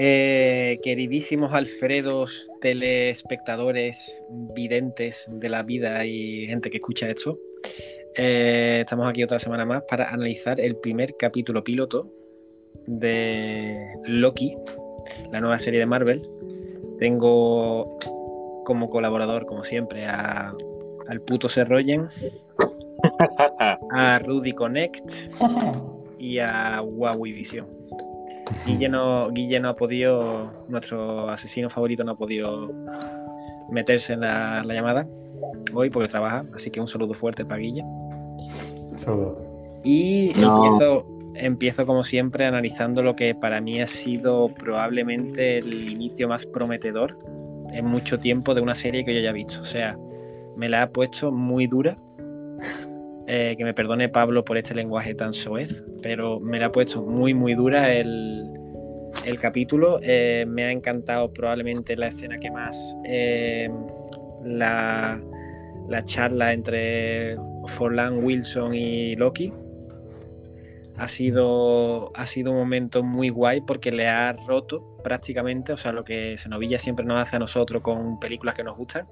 Eh, queridísimos Alfredos, telespectadores, videntes de la vida y gente que escucha esto, eh, estamos aquí otra semana más para analizar el primer capítulo piloto de Loki, la nueva serie de Marvel. Tengo como colaborador, como siempre, a, al puto Serroyen, a Rudy Connect y a Huawei Vision. Guille no, Guille no ha podido, nuestro asesino favorito no ha podido meterse en la, llamada hoy porque trabaja, así que un saludo fuerte para Guille. Y empiezo, empiezo como siempre analizando lo que para mí ha sido probablemente el inicio más prometedor en mucho tiempo de una serie que yo ya he visto. O sea, me la ha puesto muy dura eh, que me perdone Pablo por este lenguaje tan soez, pero me la ha puesto muy, muy dura el, capítulo. Eh, me ha encantado probablemente la escena que más eh, la, charla entre Forlan Wilson y Loki. Ha sido, ha sido un momento muy guay porque le ha roto prácticamente, o sea, lo que Senovilla siempre nos hace a nosotros con películas que nos gustan,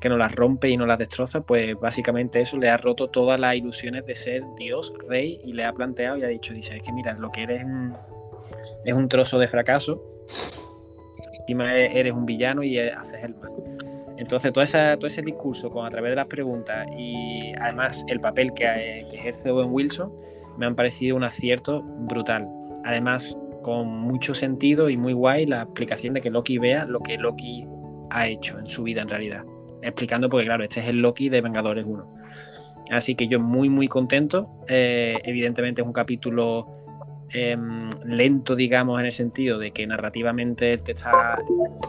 que nos las rompe y nos las destroza, pues básicamente eso le ha roto todas las ilusiones de ser Dios, rey, y le ha planteado y ha dicho, dice, es que mira, lo que eres es un trozo de fracaso, encima e-, eres un villano y haces el mal. Entonces, todo, todo ese discurso con a través de las preguntas y además el papel que, que ejerce Owen Wilson me han parecido un acierto brutal. Además, con mucho sentido y muy guay la explicación de que Loki vea lo que Loki ha hecho en su vida en realidad explicando, porque claro, este es el Loki de Vengadores 1. Así que yo muy, muy contento. Eh, evidentemente es un capítulo em, lento, digamos, en el sentido de que narrativamente te está,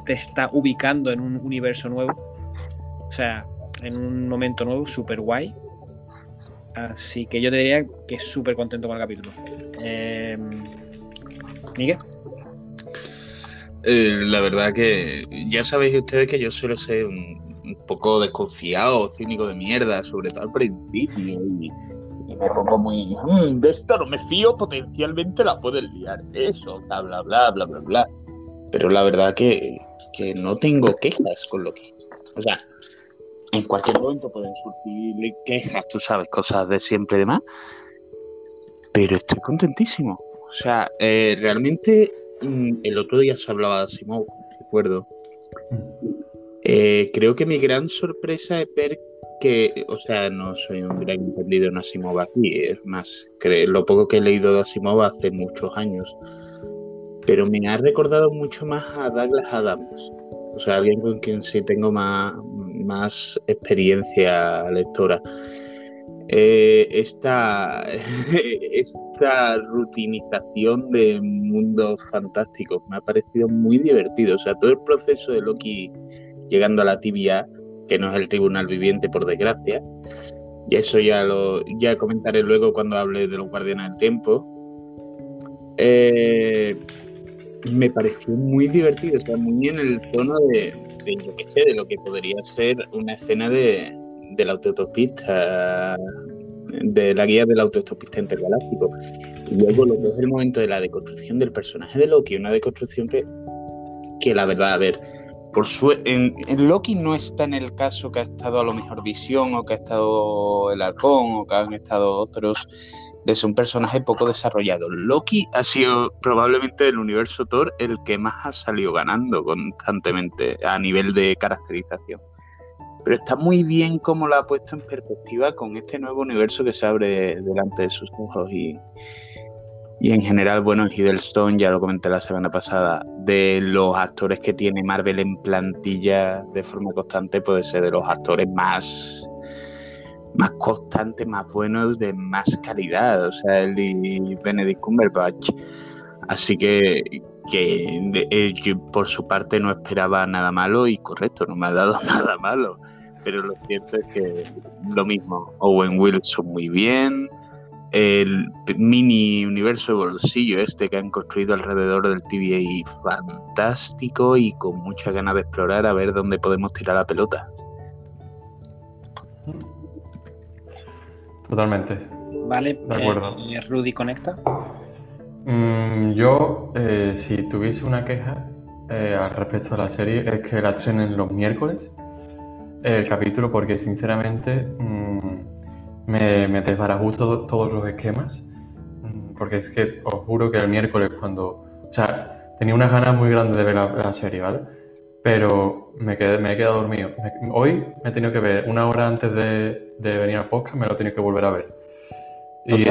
te está ubicando en un universo nuevo. O sea, en un momento nuevo, súper guay. Así que yo te diría que súper contento con el capítulo. Eh, Miguel. Eh, la verdad que ya sabéis ustedes que yo suelo ser un, un poco desconfiado, cínico de mierda, sobre todo al principio. Y, me pongo muy. Mm, de esto no me fío, potencialmente la puedes liar. Eso, bla, bla, bla, bla, bla, bla. Pero la verdad que, que no tengo quejas con lo que. O sea, en cualquier momento pueden surgir quejas, tú sabes, cosas de siempre y demás. Pero estoy contentísimo. O sea, eh, realmente mm, el otro día se hablaba de Asimov, recuerdo. Eh, creo que mi gran sorpresa es ver que, o sea, no soy un gran entendido en Asimov aquí, es más, lo poco que he leído de Asimov hace muchos años, pero me ha recordado mucho más a Douglas Adams, o sea, alguien con quien sí tengo más, más experiencia lectora. Eh, esta, esta rutinización de mundos fantásticos me ha parecido muy divertido. O sea, todo el proceso de Loki llegando a la tibia, que no es el tribunal viviente, por desgracia. Y eso ya lo ya comentaré luego cuando hable de los guardianes del tiempo. Eh, me pareció muy divertido, o sea, muy en el tono de, de yo que sé, de lo que podría ser una escena de, la autotopista, de la guía del autotopista intergaláctico. Y luego lo que es el momento de la deconstrucción del personaje de Loki, una deconstrucción que, que la verdad, a ver, por en, Loki no está en el caso que ha estado a lo mejor Visión o que ha estado el Halcón o que han estado otros de un personaje poco desarrollado. Loki ha sido probablemente el universo Thor el que más ha salido ganando constantemente a nivel de caracterización. Pero está muy bien cómo lo ha puesto en perspectiva con este nuevo universo que se abre delante de sus ojos y, y en general, bueno, en Hiddleston, ya lo comenté la semana pasada, de los actores que tiene Marvel en plantilla de forma constante, puede ser de los actores más, más constantes, más buenos, de más calidad. O sea, él y Benedict Cumberbatch. Así que, que eh, yo por su parte no esperaba nada malo y correcto, no me ha dado nada malo. Pero lo cierto es que lo mismo, Owen Wilson muy bien, el mini universo de bolsillo este que han construido alrededor del TVA fantástico y con mucha ganas de explorar a ver dónde podemos tirar la pelota. Totalmente. Vale, de acuerdo. Eh, Rudy conecta. Mm, yo, eh, si tuviese una queja eh, al respecto de la serie, es que la estrenen los miércoles el capítulo, porque sinceramente mm, me, me desbarajusto todos los esquemas. Mm, porque es que os juro que el miércoles, cuando. O sea, tenía unas ganas muy grandes de ver la, serie, ¿vale? Pero me, quedé, me he quedado dormido. hoy me he tenido que ver una hora antes de, de venir al podcast, me lo he tenido que volver a ver. Eh,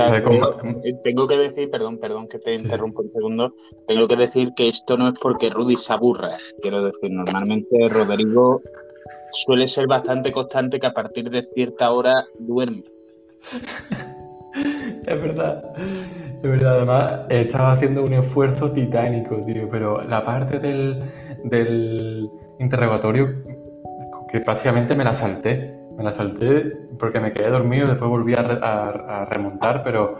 tengo, que decir, perdón, perdón que te interrumpo un segundo, tengo que decir que esto no es porque Rudy se aburra, quiero decir, normalmente Rodrigo suele ser bastante constante que a partir de cierta hora duerme. es verdad, es verdad, además estaba haciendo un esfuerzo titánico, tío, pero la parte del, del interrogatorio que prácticamente me la salté me la salté porque me quedé dormido, después volví a, remontar, pero,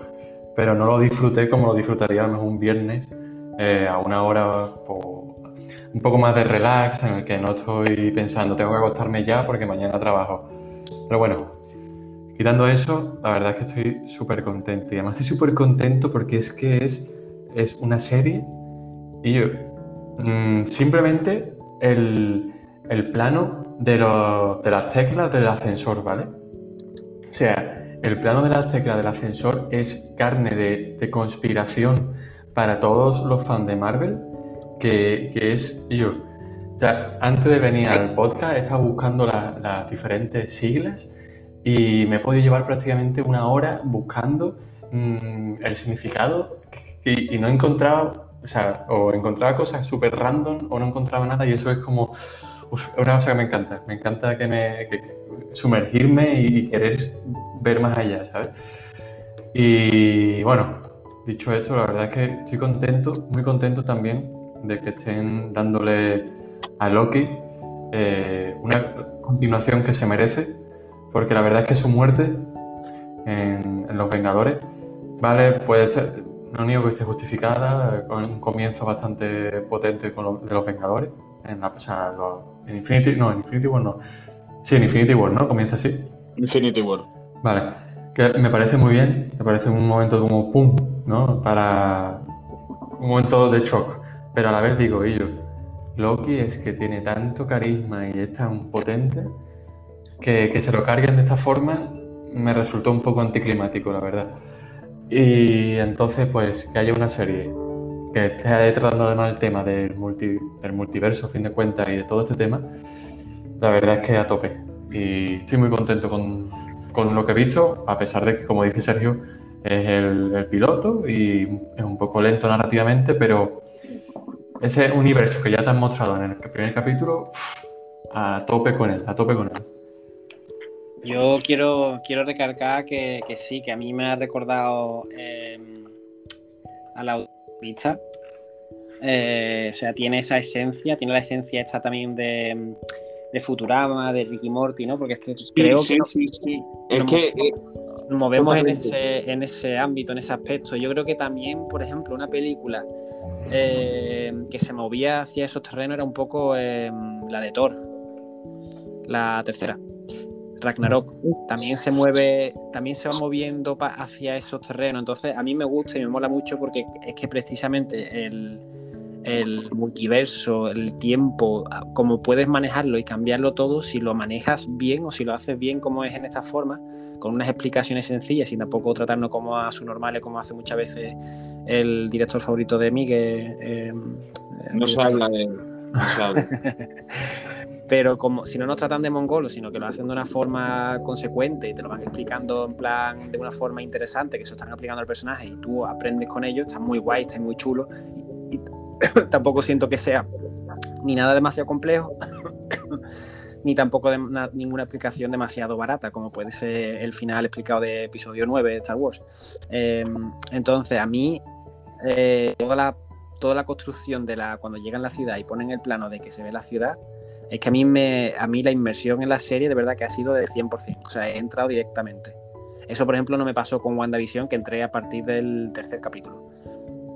pero no lo disfruté como lo disfrutaría a lo mejor un viernes eh, a una hora un poco más de relax, en el que no estoy pensando, tengo que acostarme ya porque mañana trabajo. Pero bueno, quitando eso, la verdad es que estoy súper contento. Y además estoy súper contento porque es que es, es una serie y yo, mm, simplemente el, el plano de, de las teclas del ascensor, ¿vale? O sea, el plano de las teclas del ascensor es carne de, conspiración para todos los fans de Marvel, que, es yo. O antes de venir al podcast he estado buscando las diferentes siglas y me he podido llevar prácticamente una hora buscando mm, el significado y, y, no encontraba, o sea, o encontraba cosas súper random o no encontraba nada y eso es como una cosa que me encanta. Me encanta que me sumergirme y querer ver más allá, ¿sabes? Y bueno, dicho esto, la verdad es que estoy contento, muy contento también de que estén dándole a Loki eh, una continuación que se merece, porque la verdad es que su muerte en, Los Vengadores, vale, puede estar, no niego que esté justificada, con un comienzo bastante potente con de Los Vengadores, en la, o en Infinity, no, en Infinity War no. Sí, en Infinity War, ¿no? Comienza así. Infinity War. Vale. Que me parece muy bien, me parece un momento como pum, ¿no? Para un momento de shock. Pero a la vez digo, y yo, Loki es que tiene tanto carisma y es tan potente que, que se lo carguen de esta forma me resultó un poco anticlimático, la verdad. Y entonces, pues, que haya una serie que esté tratando además el tema del, del multiverso, a fin de cuentas, y de todo este tema, la verdad es que a tope. Y estoy muy contento con, con lo que he visto, a pesar de que, como dice Sergio, es el, piloto y es un poco lento narrativamente, pero ese universo que ya te han mostrado en el primer capítulo, a tope con él, a tope con él. Yo quiero, quiero recalcar que, que sí, que a mí me ha recordado eh, a la pizza. Eh, o sea, tiene esa esencia, tiene la esencia esta también de, de Futurama, de Ricky Morty, ¿no? Porque es que creo que, es que eh, nos movemos en ese, en ese ámbito, en ese aspecto. Yo creo que también, por ejemplo, una película eh, que se movía hacia esos terrenos era un poco la de Thor, la tercera. Ragnarok también se mueve, también se va moviendo hacia esos terrenos. Entonces, a mí me gusta y me mola mucho porque es que precisamente el, multiverso, el tiempo, como puedes manejarlo y cambiarlo todo, si lo manejas bien o si lo haces bien como es en esta forma, con unas explicaciones sencillas y tampoco tratarnos como a su normal, como hace muchas veces el director favorito de mí, que... Eh, no se habla de... No se habla. Pero como si no nos tratan de mongolos, sino que lo hacen de una forma consecuente y te lo van explicando en plan de una forma interesante, que se están aplicando al personaje y tú aprendes con ellos, está muy guay, está muy chulo. Y, tampoco siento que sea ni nada demasiado complejo, ni tampoco ninguna explicación demasiado barata, como puede ser el final explicado de episodio 9 de Star Wars. Em, entonces, a mí, eh, toda toda la construcción de la cuando llegan a la ciudad y ponen el plano de que se ve la ciudad es que a mí, me, a mí la inmersión en la serie de verdad que ha sido de 100%, o sea, he entrado directamente. Eso, por ejemplo, no me pasó con WandaVision, que entré a partir del tercer capítulo,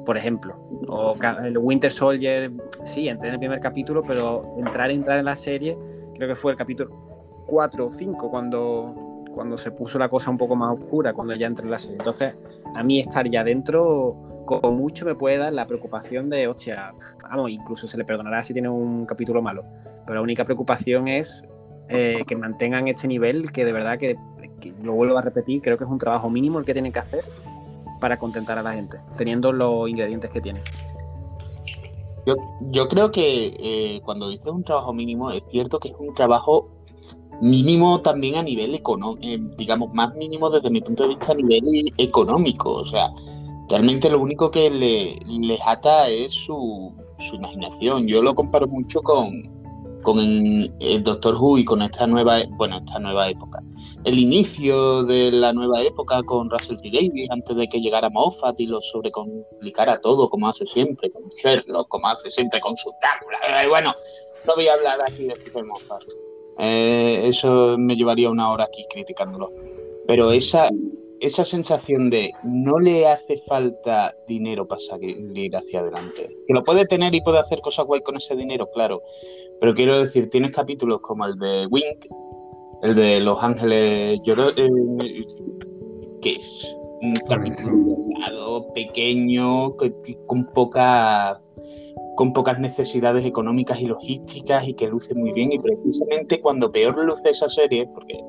por ejemplo. O el Winter Soldier, sí, entré en el primer capítulo, pero entrar, entrar en la serie, creo que fue el capítulo 4 o 5, cuando, cuando se puso la cosa un poco más oscura, cuando ya entré en la serie. Entonces, a mí estar ya dentro como mucho me puede dar la preocupación de, hostia, vamos, incluso se le perdonará si tiene un capítulo malo, pero la única preocupación es eh, que mantengan este nivel, que de verdad que, lo vuelvo a repetir, creo que es un trabajo mínimo el que tienen que hacer para contentar a la gente, teniendo los ingredientes que tienen. Yo, creo que eh, cuando dices un trabajo mínimo, es cierto que es un trabajo mínimo también a nivel económico, eh, digamos, más mínimo desde mi punto de vista a nivel económico. O sea, realmente lo único que le, les ata es su, su, imaginación. Yo lo comparo mucho con, con el Doctor Who y con esta nueva, bueno, esta nueva época. El inicio de la nueva época con Russell T. Davies, antes de que llegara Moffat y lo sobrecomplicara todo, como hace siempre, con Sherlock, como hace siempre con su Drácula. Eh, bueno, no voy a hablar aquí de Stephen Moffat. Eh, eso me llevaría una hora aquí criticándolo. Pero esa, esa sensación de no le hace falta dinero para salir hacia adelante. Que lo puede tener y puede hacer cosas guay con ese dinero, claro. Pero quiero decir, tienes capítulos como el de Wink, el de Los Ángeles eh, que es un capítulo pequeño, con poca con pocas necesidades económicas y logísticas y que luce muy bien y precisamente cuando peor luce esa serie, porque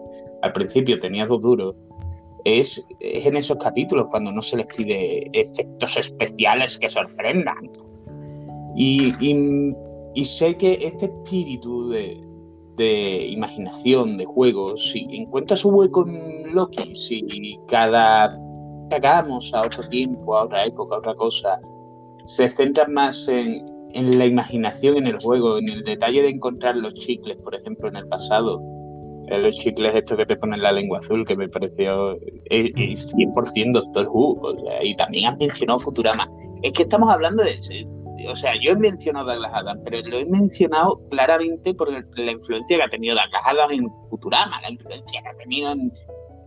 al principio tenía dos duros, es, en esos capítulos cuando no se le escribe efectos especiales que sorprendan. Y, sé que este espíritu de, imaginación, de juego, si encuentra su hueco en Loki, si cada cagamos a otro tiempo, a otra época, a otra cosa, se centra más en, en la imaginación en el juego, en el detalle de encontrar los chicles, por ejemplo, en el pasado, los chicles estos que te ponen la lengua azul, que me pareció es, 100% Doctor Who, y también han mencionado Futurama. Es que estamos hablando de, o sea, yo he mencionado Douglas Adams, pero lo he mencionado claramente por la influencia que ha tenido Douglas Adams en Futurama, la influencia que ha tenido en,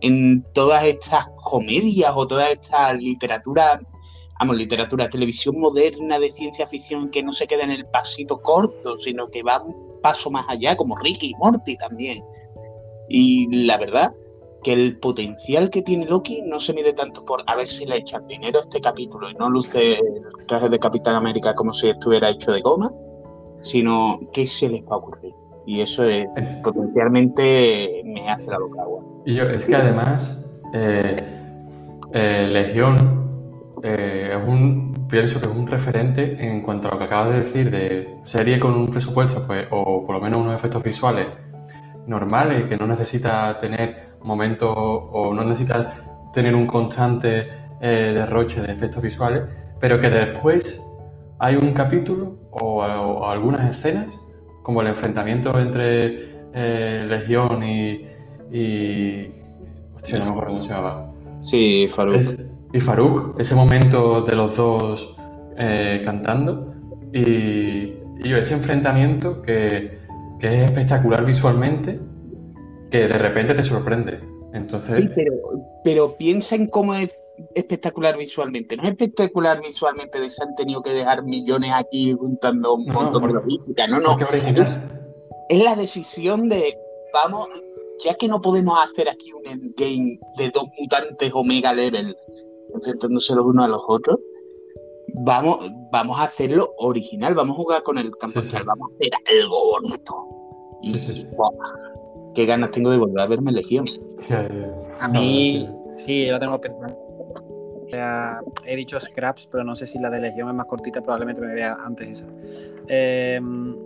en todas estas comedias o toda esta literatura, vamos, literatura, televisión moderna de ciencia ficción que no se queda en el pasito corto, sino que va un paso más allá, como Ricky y Morty también. Y la verdad que el potencial que tiene Loki no se mide tanto por a ver si le echan dinero a este capítulo y no luce el traje de Capitán América como si estuviera hecho de goma, sino qué se les va a ocurrir. Y eso es, potencialmente me hace la boca agua. Y yo, es que además, eh, eh, Legión eh, es un, pienso que es un referente en cuanto a lo que acabas de decir de serie con un presupuesto, pues, o por lo menos unos efectos visuales normales, que no necesita tener momentos o no necesita tener un constante eh, derroche de efectos visuales, pero que después hay un capítulo o, algunas escenas, como el enfrentamiento entre eh, Legión y, y... Hostia, no me acuerdo cómo se llamaba. Sí, Faruk. y Faruk, ese momento de los dos eh, cantando y, y ese enfrentamiento que que es espectacular visualmente, que de repente te sorprende. Entonces... Sí, pero, pero piensa en cómo es espectacular visualmente. No es espectacular visualmente de se han tenido que dejar millones aquí juntando un montón de logística. No, no. Es, es, la decisión de, vamos, ya que no podemos hacer aquí un endgame de dos mutantes omega level enfrentándose los unos a los otros, vamos, vamos a hacerlo original, vamos a jugar con el campo, vamos a hacer algo bonito. Y qué ganas tengo de volver a verme Legión. A mí, sí, yo tengo pensado. he dicho Scraps, pero no sé si la de Legión es más cortita, probablemente me vea antes esa. Em,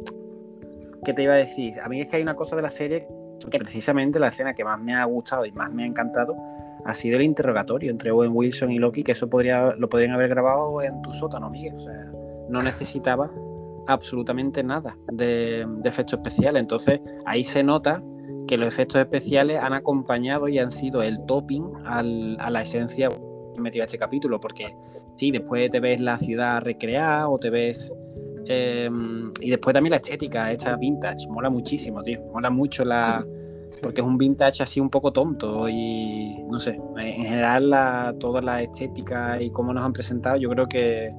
¿Qué te iba a decir? A mí es que hay una cosa de la serie que precisamente la escena que más me ha gustado y más me ha encantado ha sido el interrogatorio entre Owen Wilson y Loki, que eso podría, lo podrían haber grabado en tu sótano, Miguel. O sea, no necesitaba absolutamente nada de, efectos especiales. Entonces, ahí se nota que los efectos especiales han acompañado y han sido el topping a la esencia que metió a este capítulo, porque sí, después te ves la ciudad recreada o te ves... Em, y después también la estética, esta vintage, mola muchísimo, tío. Mola mucho la, porque es un vintage así un poco tonto y no sé, en general la, toda la estética y cómo nos han presentado, yo creo que,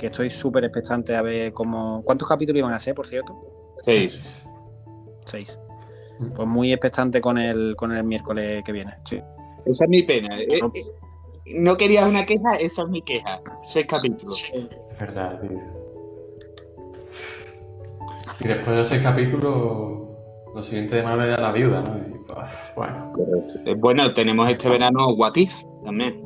estoy súper expectante a ver cómo... ¿Cuántos capítulos iban a ser, por cierto? Seis. Seis. Pues muy expectante con el, con el miércoles que viene. Esa es mi pena. Eh, eh, no querías una queja, esa es mi queja. Seis capítulos. Verdad, tío. Y después de seis capítulos, lo siguiente de Marvel era la viuda, ¿no? Y, pues, bueno. Eh, Bueno, tenemos este verano What If también,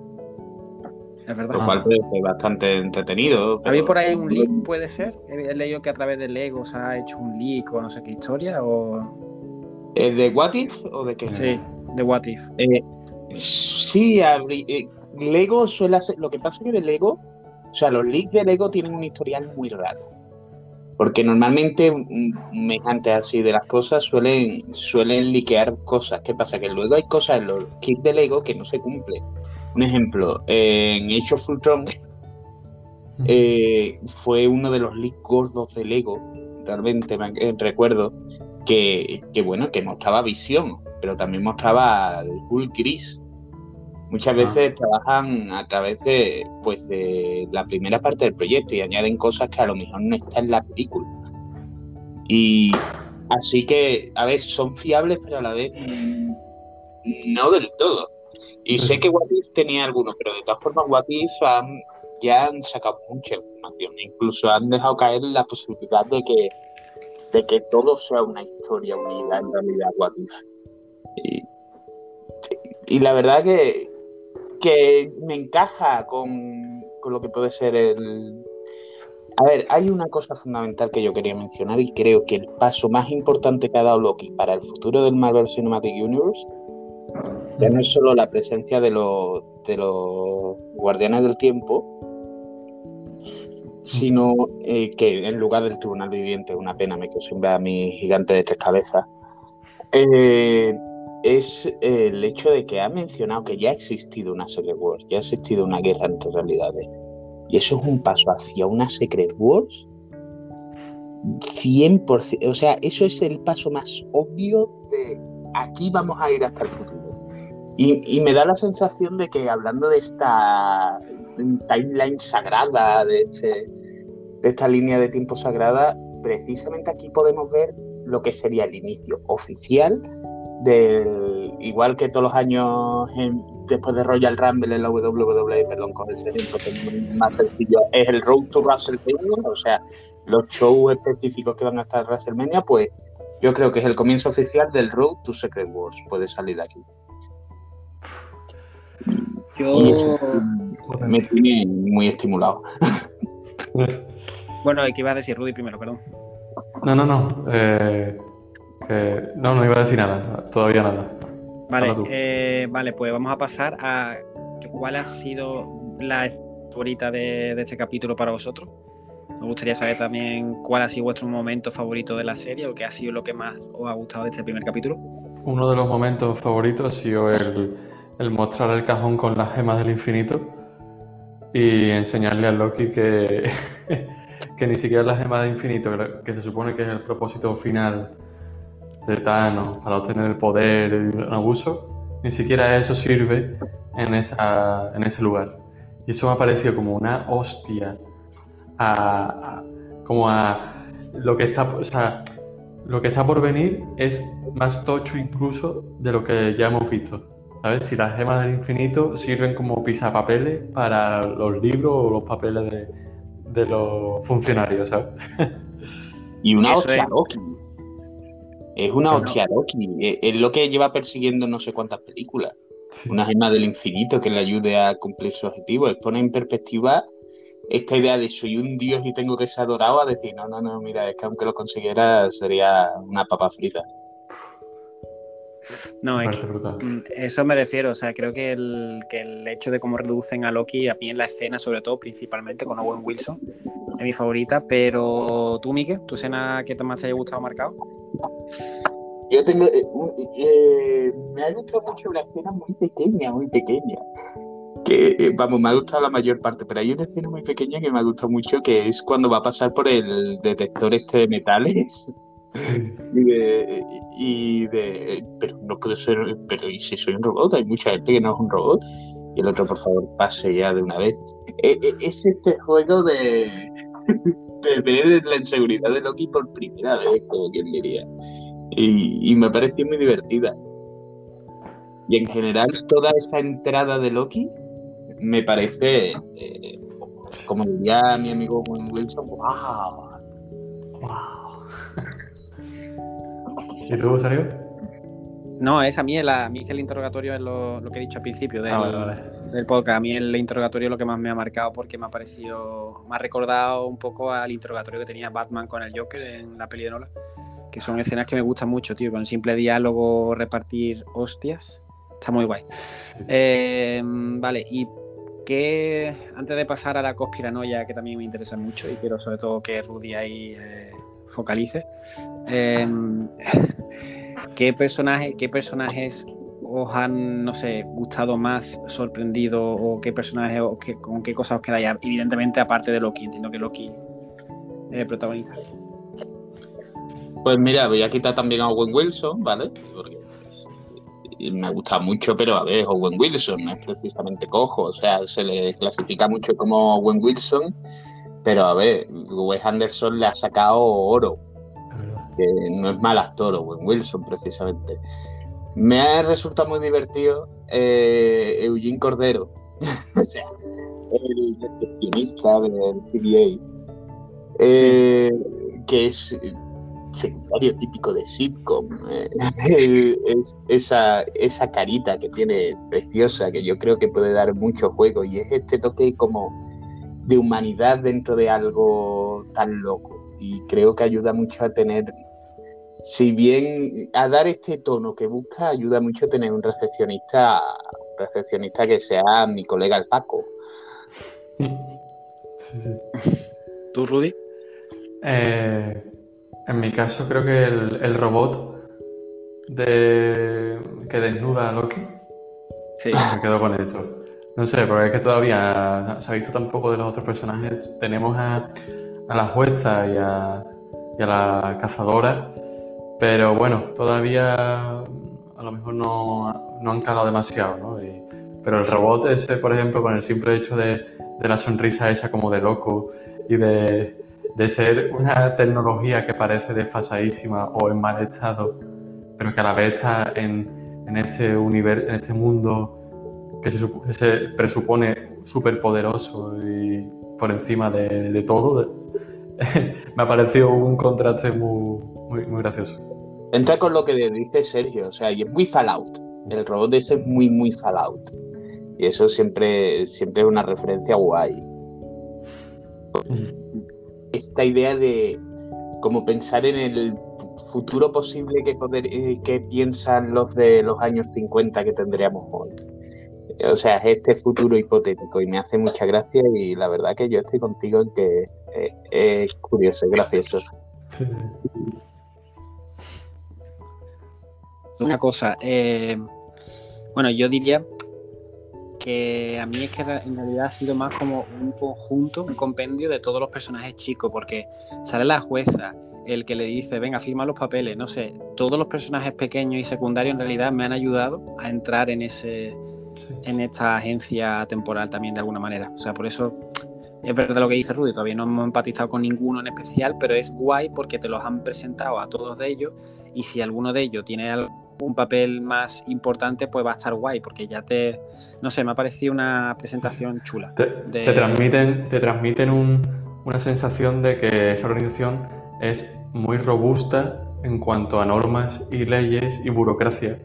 Es verdad. lo Ah. cual puede ser bastante entretenido. ¿Había pero- por ahí un leak, puede ser? He leído que a través de Lego se ha hecho un leak o no sé qué historia, o... ¿El de What If o de qué? Sí, de What If. Eh, sí, eh, Lego suele hacer. Lo que pasa es que de Lego, o sea, los leaks de Lego tienen un historial muy raro. Porque normalmente mes antes así de las cosas suelen, suelen liquear cosas. ¿Qué pasa? Que luego hay cosas en los kits de Lego que no se cumplen. Un ejemplo, en Age of Ultron eh, fue uno de los leaks gordos de Lego, realmente me eh, recuerdo, que, que, bueno, que mostraba visión, pero también mostraba al Hulk gris. Muchas veces trabajan a través de, pues, de la primera parte del proyecto y añaden cosas que a lo mejor no están en la película. Y así que, a ver, son fiables, pero a la vez no del todo. Y sé que What If tenía algunos, pero de todas formas What If han- ya han sacado mucha información. Incluso han dejado caer la posibilidad de que, de que todo sea una historia unida en realidad What If. Y, y la verdad que, que me encaja con, con lo que puede ser el... A ver, hay una cosa fundamental que yo quería mencionar y creo que el paso más importante que ha dado Loki para el futuro del Marvel Cinematic Universe ya no es solo la presencia de los, de los guardianes del tiempo, sino eh, que en lugar del tribunal viviente, una pena, me siempre a mi gigante de tres cabezas, eh, es el hecho de que ha mencionado que ya ha existido una Secret Wars, ya ha existido una guerra entre realidades. Y eso es un paso hacia una Secret Wars 100%. O sea, eso es el paso más obvio de aquí vamos a ir hasta el futuro. Y, y me da la sensación de que hablando de esta timeline sagrada, de, este- de esta línea de tiempo sagrada, precisamente aquí podemos ver lo que sería el inicio oficial del, igual que todos los años en- después de Royal Rumble en la WWE, perdón, con ese ejemplo que es más sencillo, es el Road to WrestleMania, o sea, los shows específicos que van a estar en WrestleMania, pues yo creo que es el comienzo oficial del Road to Secret Wars, puede salir de aquí. Yo... Me tiene muy estimulado. Bueno, ¿qué ibas a decir, Rudy, primero? Perdón. No, no, no. eh, no, no iba a decir nada. Todavía nada. Vale, eh, vale, pues vamos a pasar a cuál ha sido la favorita de, de este capítulo para vosotros. Me gustaría saber también cuál ha sido vuestro momento favorito de la serie o qué ha sido lo que más os ha gustado de este primer capítulo. Uno de los momentos favoritos ha sido el, el mostrar el cajón con las gemas del infinito y enseñarle a Loki que, que ni siquiera las gemas del infinito, que se supone que es el propósito final de Thanos para obtener el poder y un abuso, ni siquiera eso sirve en, esa, en ese lugar. Y eso me ha parecido como una hostia a, a- como a lo que está, o sea, lo que está por venir es más tocho incluso de lo que ya hemos visto. ¿Sabes? Si las gemas del infinito sirven como pisapapeles para los libros o los papeles de, de los funcionarios, ¿sabes? Y una hostia es. Es una hostia Loki. Es, es lo que lleva persiguiendo no sé cuántas películas. Una gema del infinito que le ayude a cumplir su objetivo. Es poner en perspectiva esta idea de soy un dios y tengo que ser adorado a decir, no, no, no, mira, es que aunque lo consiguiera sería una papa frita. No, Me es que mm, eso me refiero, o sea, creo que el, que el hecho de cómo reducen a Loki, a mí en la escena, sobre todo, principalmente con Owen Wilson, es mi favorita, pero tú, Mike, tu escena que más te haya gustado marcado. Yo tengo. eh, un- eh, me ha gustado mucho una escena muy pequeña, muy pequeña. Que, eh, vamos, me ha gustado la mayor parte, pero hay una escena muy pequeña que me ha gustado mucho, que es cuando va a pasar por el detector este de metales. Y de, y de. Pero no puede ser. Pero ¿y si soy un robot? Hay mucha gente que no es un robot. Y el otro, por favor, pase ya de una vez. Eh, eh, Es este juego de. de ver la inseguridad de Loki por primera vez, como quien diría y, y me pareció muy divertida. Y en general, toda esa entrada de Loki me parece, eh, como diría mi amigo Wilson, ¡wow! Wow. ¿Y tú, Sario? No, es a mí, el, a mí es que el interrogatorio es lo, lo que he dicho al principio del, Ah, vale, vale. del podcast. A mí el interrogatorio es lo que más me ha marcado porque me ha parecido, me ha recordado un poco al interrogatorio que tenía Batman con el Joker en la peli de Nolan, que son escenas que me gustan mucho, tío, con el simple diálogo, repartir hostias, está muy guay. Eh, vale, y que antes de pasar a la conspiranoia, que también me interesa mucho y quiero sobre todo que Rudy ahí eh, focalice, eh, ¿qué, personaje, ¿qué personajes os han, no sé, gustado más, sorprendido o qué personajes o qué- con qué cosas os quedáis? Evidentemente, aparte de Loki, entiendo que Loki es el protagonista. Pues mira, voy a quitar también a Owen Wilson, ¿vale? Porque me gusta mucho, pero a ver, Owen Wilson no es precisamente cojo, o sea, se le clasifica mucho como Owen Wilson, pero a ver, Wes Anderson le ha sacado oro, que no es mal actor Owen Wilson precisamente. Me ha resultado muy divertido eh, Eugene Cordero, o sea, el recepcionista del CBA, eh, que es secundario típico de sitcom. eh, es- esa, esa carita que tiene preciosa, que yo creo que puede dar mucho juego, y es este toque como de humanidad dentro de algo tan loco. Y creo que ayuda mucho a tener, si bien a dar este tono que busca, ayuda mucho a tener un recepcionista, un recepcionista que sea mi colega el Paco. Sí, sí. ¿Tú, Rudy? Eh, en mi caso, creo que el, el robot de, que desnuda a Loki, Sí. me quedo con eso. No sé, porque es que todavía se ha visto tampoco de los otros personajes. Tenemos a, a la jueza y a, y a la cazadora, pero bueno, todavía a lo mejor no, no han calado demasiado, ¿no? Pero el robot ese, por ejemplo, con el simple hecho de, de la sonrisa esa como de loco y de, de ser una tecnología que parece desfasadísima o en mal estado, pero que a la vez está en, en este universo, en este mundo que se, se presupone súper poderoso y por encima de, de todo, me ha parecido un contraste muy, muy, gracioso. Entra con lo que dice Sergio, o sea, y es muy Fallout. El robot ese es muy, muy Fallout. Y eso siempre, siempre es una referencia guay. Esta idea de como pensar en el futuro posible que, eh, que piensan los de los años 50 que tendríamos hoy. O sea, es este futuro hipotético y me hace mucha gracia y la verdad que yo estoy contigo en que eh, es curioso, es gracioso. Una cosa, eh, bueno, yo diría que a mí es que en realidad ha sido más como un conjunto, un compendio de todos los personajes chicos, porque sale la jueza, el que le dice, venga, firma los papeles, no sé, todos los personajes pequeños y secundarios en realidad me han ayudado a entrar en ese en esta agencia temporal también de alguna manera. O sea, por eso es verdad lo que dice Rudy, todavía no hemos empatizado con ninguno en especial, pero es guay porque te los han presentado a todos de ellos y si alguno de ellos tiene algún papel más importante, pues va a estar guay porque ya te, no sé, me ha parecido una presentación chula. Te, De- te transmiten, te transmiten un- una sensación de que esa organización es muy robusta en cuanto a normas y leyes y burocracia.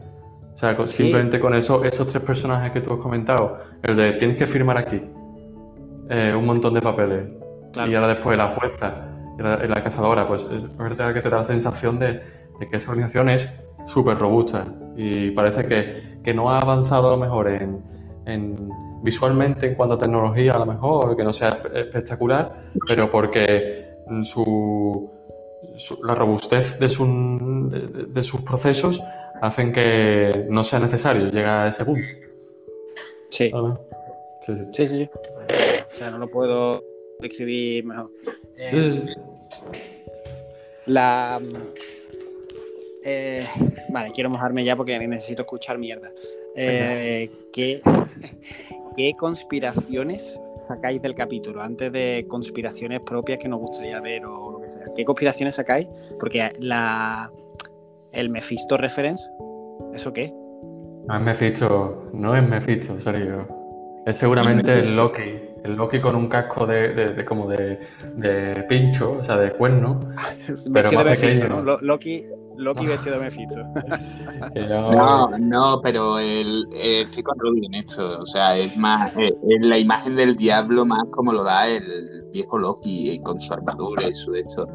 O sea, con- Sí. simplemente con eso, esos tres personajes que tú has comentado, el de tienes que firmar aquí eh, un montón de papeles Claro. y ahora después la jueza y la, y la cazadora, pues es verdad que te da la sensación de, de que esa organización es súper robusta y parece que, que no ha avanzado a lo mejor en, en- visualmente en cuanto a tecnología a lo mejor, que no sea espe- espectacular, pero porque su, su- la robustez de, su- de- de- de sus procesos hacen que no sea necesario llegar a ese punto. Sí. Sí, sí. sí. O sea, no lo puedo describir mejor. Eh. La. eh, vale, quiero mojarme ya porque necesito escuchar mierda. Eh, ¿qué, ¿Qué conspiraciones sacáis del capítulo? Antes de conspiraciones propias que nos gustaría ver o lo que sea. ¿Qué conspiraciones sacáis? Porque la. El Mephisto Reference, ¿eso qué? No es Mephisto, no es Mephisto, serio. Es seguramente el Loki. El Loki con un casco de, de- de- como de, de pincho, o sea, de cuerno. Pero Vestido más de Mephisto, pequeño. ¿no? Lo- Loki, Loki vestido de Mephisto. no- No, pero el, eh, estoy con Rudy en esto. O sea, es más, eh, es la imagen del diablo más como lo da el viejo Loki eh, con su armadura y su esto.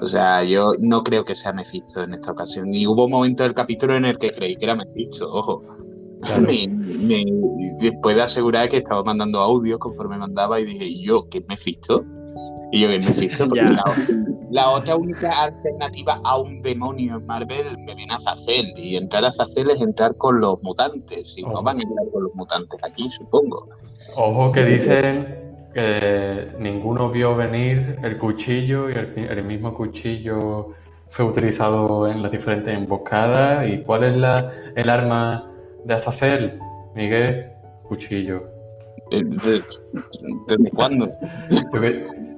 O sea, yo no creo que sea Mephisto en esta ocasión. Y hubo un momento del capítulo en el que creí que era Mephisto, ojo. Claro. Me, me- después de asegurar que estaba mandando audio conforme mandaba y dije, ¿y yo qué es Mephisto? Y yo que es Mephisto, porque la, la otra única alternativa a un demonio en Marvel me viene a Zazel. Y entrar a Zazel es entrar con los mutantes. Y no van a entrar con los mutantes aquí, supongo. Ojo que dicen que ninguno vio venir el cuchillo y el, el mismo cuchillo fue utilizado en las diferentes emboscadas. ¿Y cuál es la, el arma de Azazel? Miguel, cuchillo. Eh, ¿Desde, desde cuándo?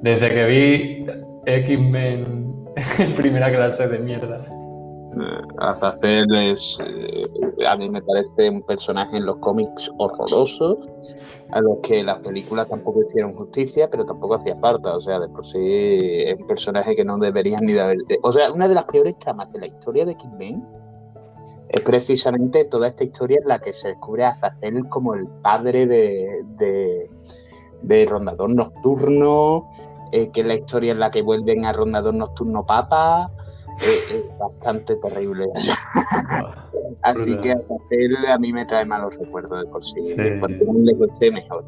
Desde que vi X-Men en primera clase de mierda. Azazel es, eh, a mí me parece un personaje en los cómics horroroso, a los que las películas tampoco hicieron justicia, pero tampoco hacía falta. O sea, de por sí es un personaje que no deberían ni de haber. O sea, una de las peores tramas de la historia de X-Men es precisamente toda esta historia en la que se descubre a Azazel como el padre de, de, de Rondador Nocturno, eh, que es la historia en la que vuelven a Rondador Nocturno Papa. Eh, es bastante terrible. Así Brutal. que Azazel a mí me trae malos recuerdos de por sí. Sí. Cuanto más lejos esté, mejor.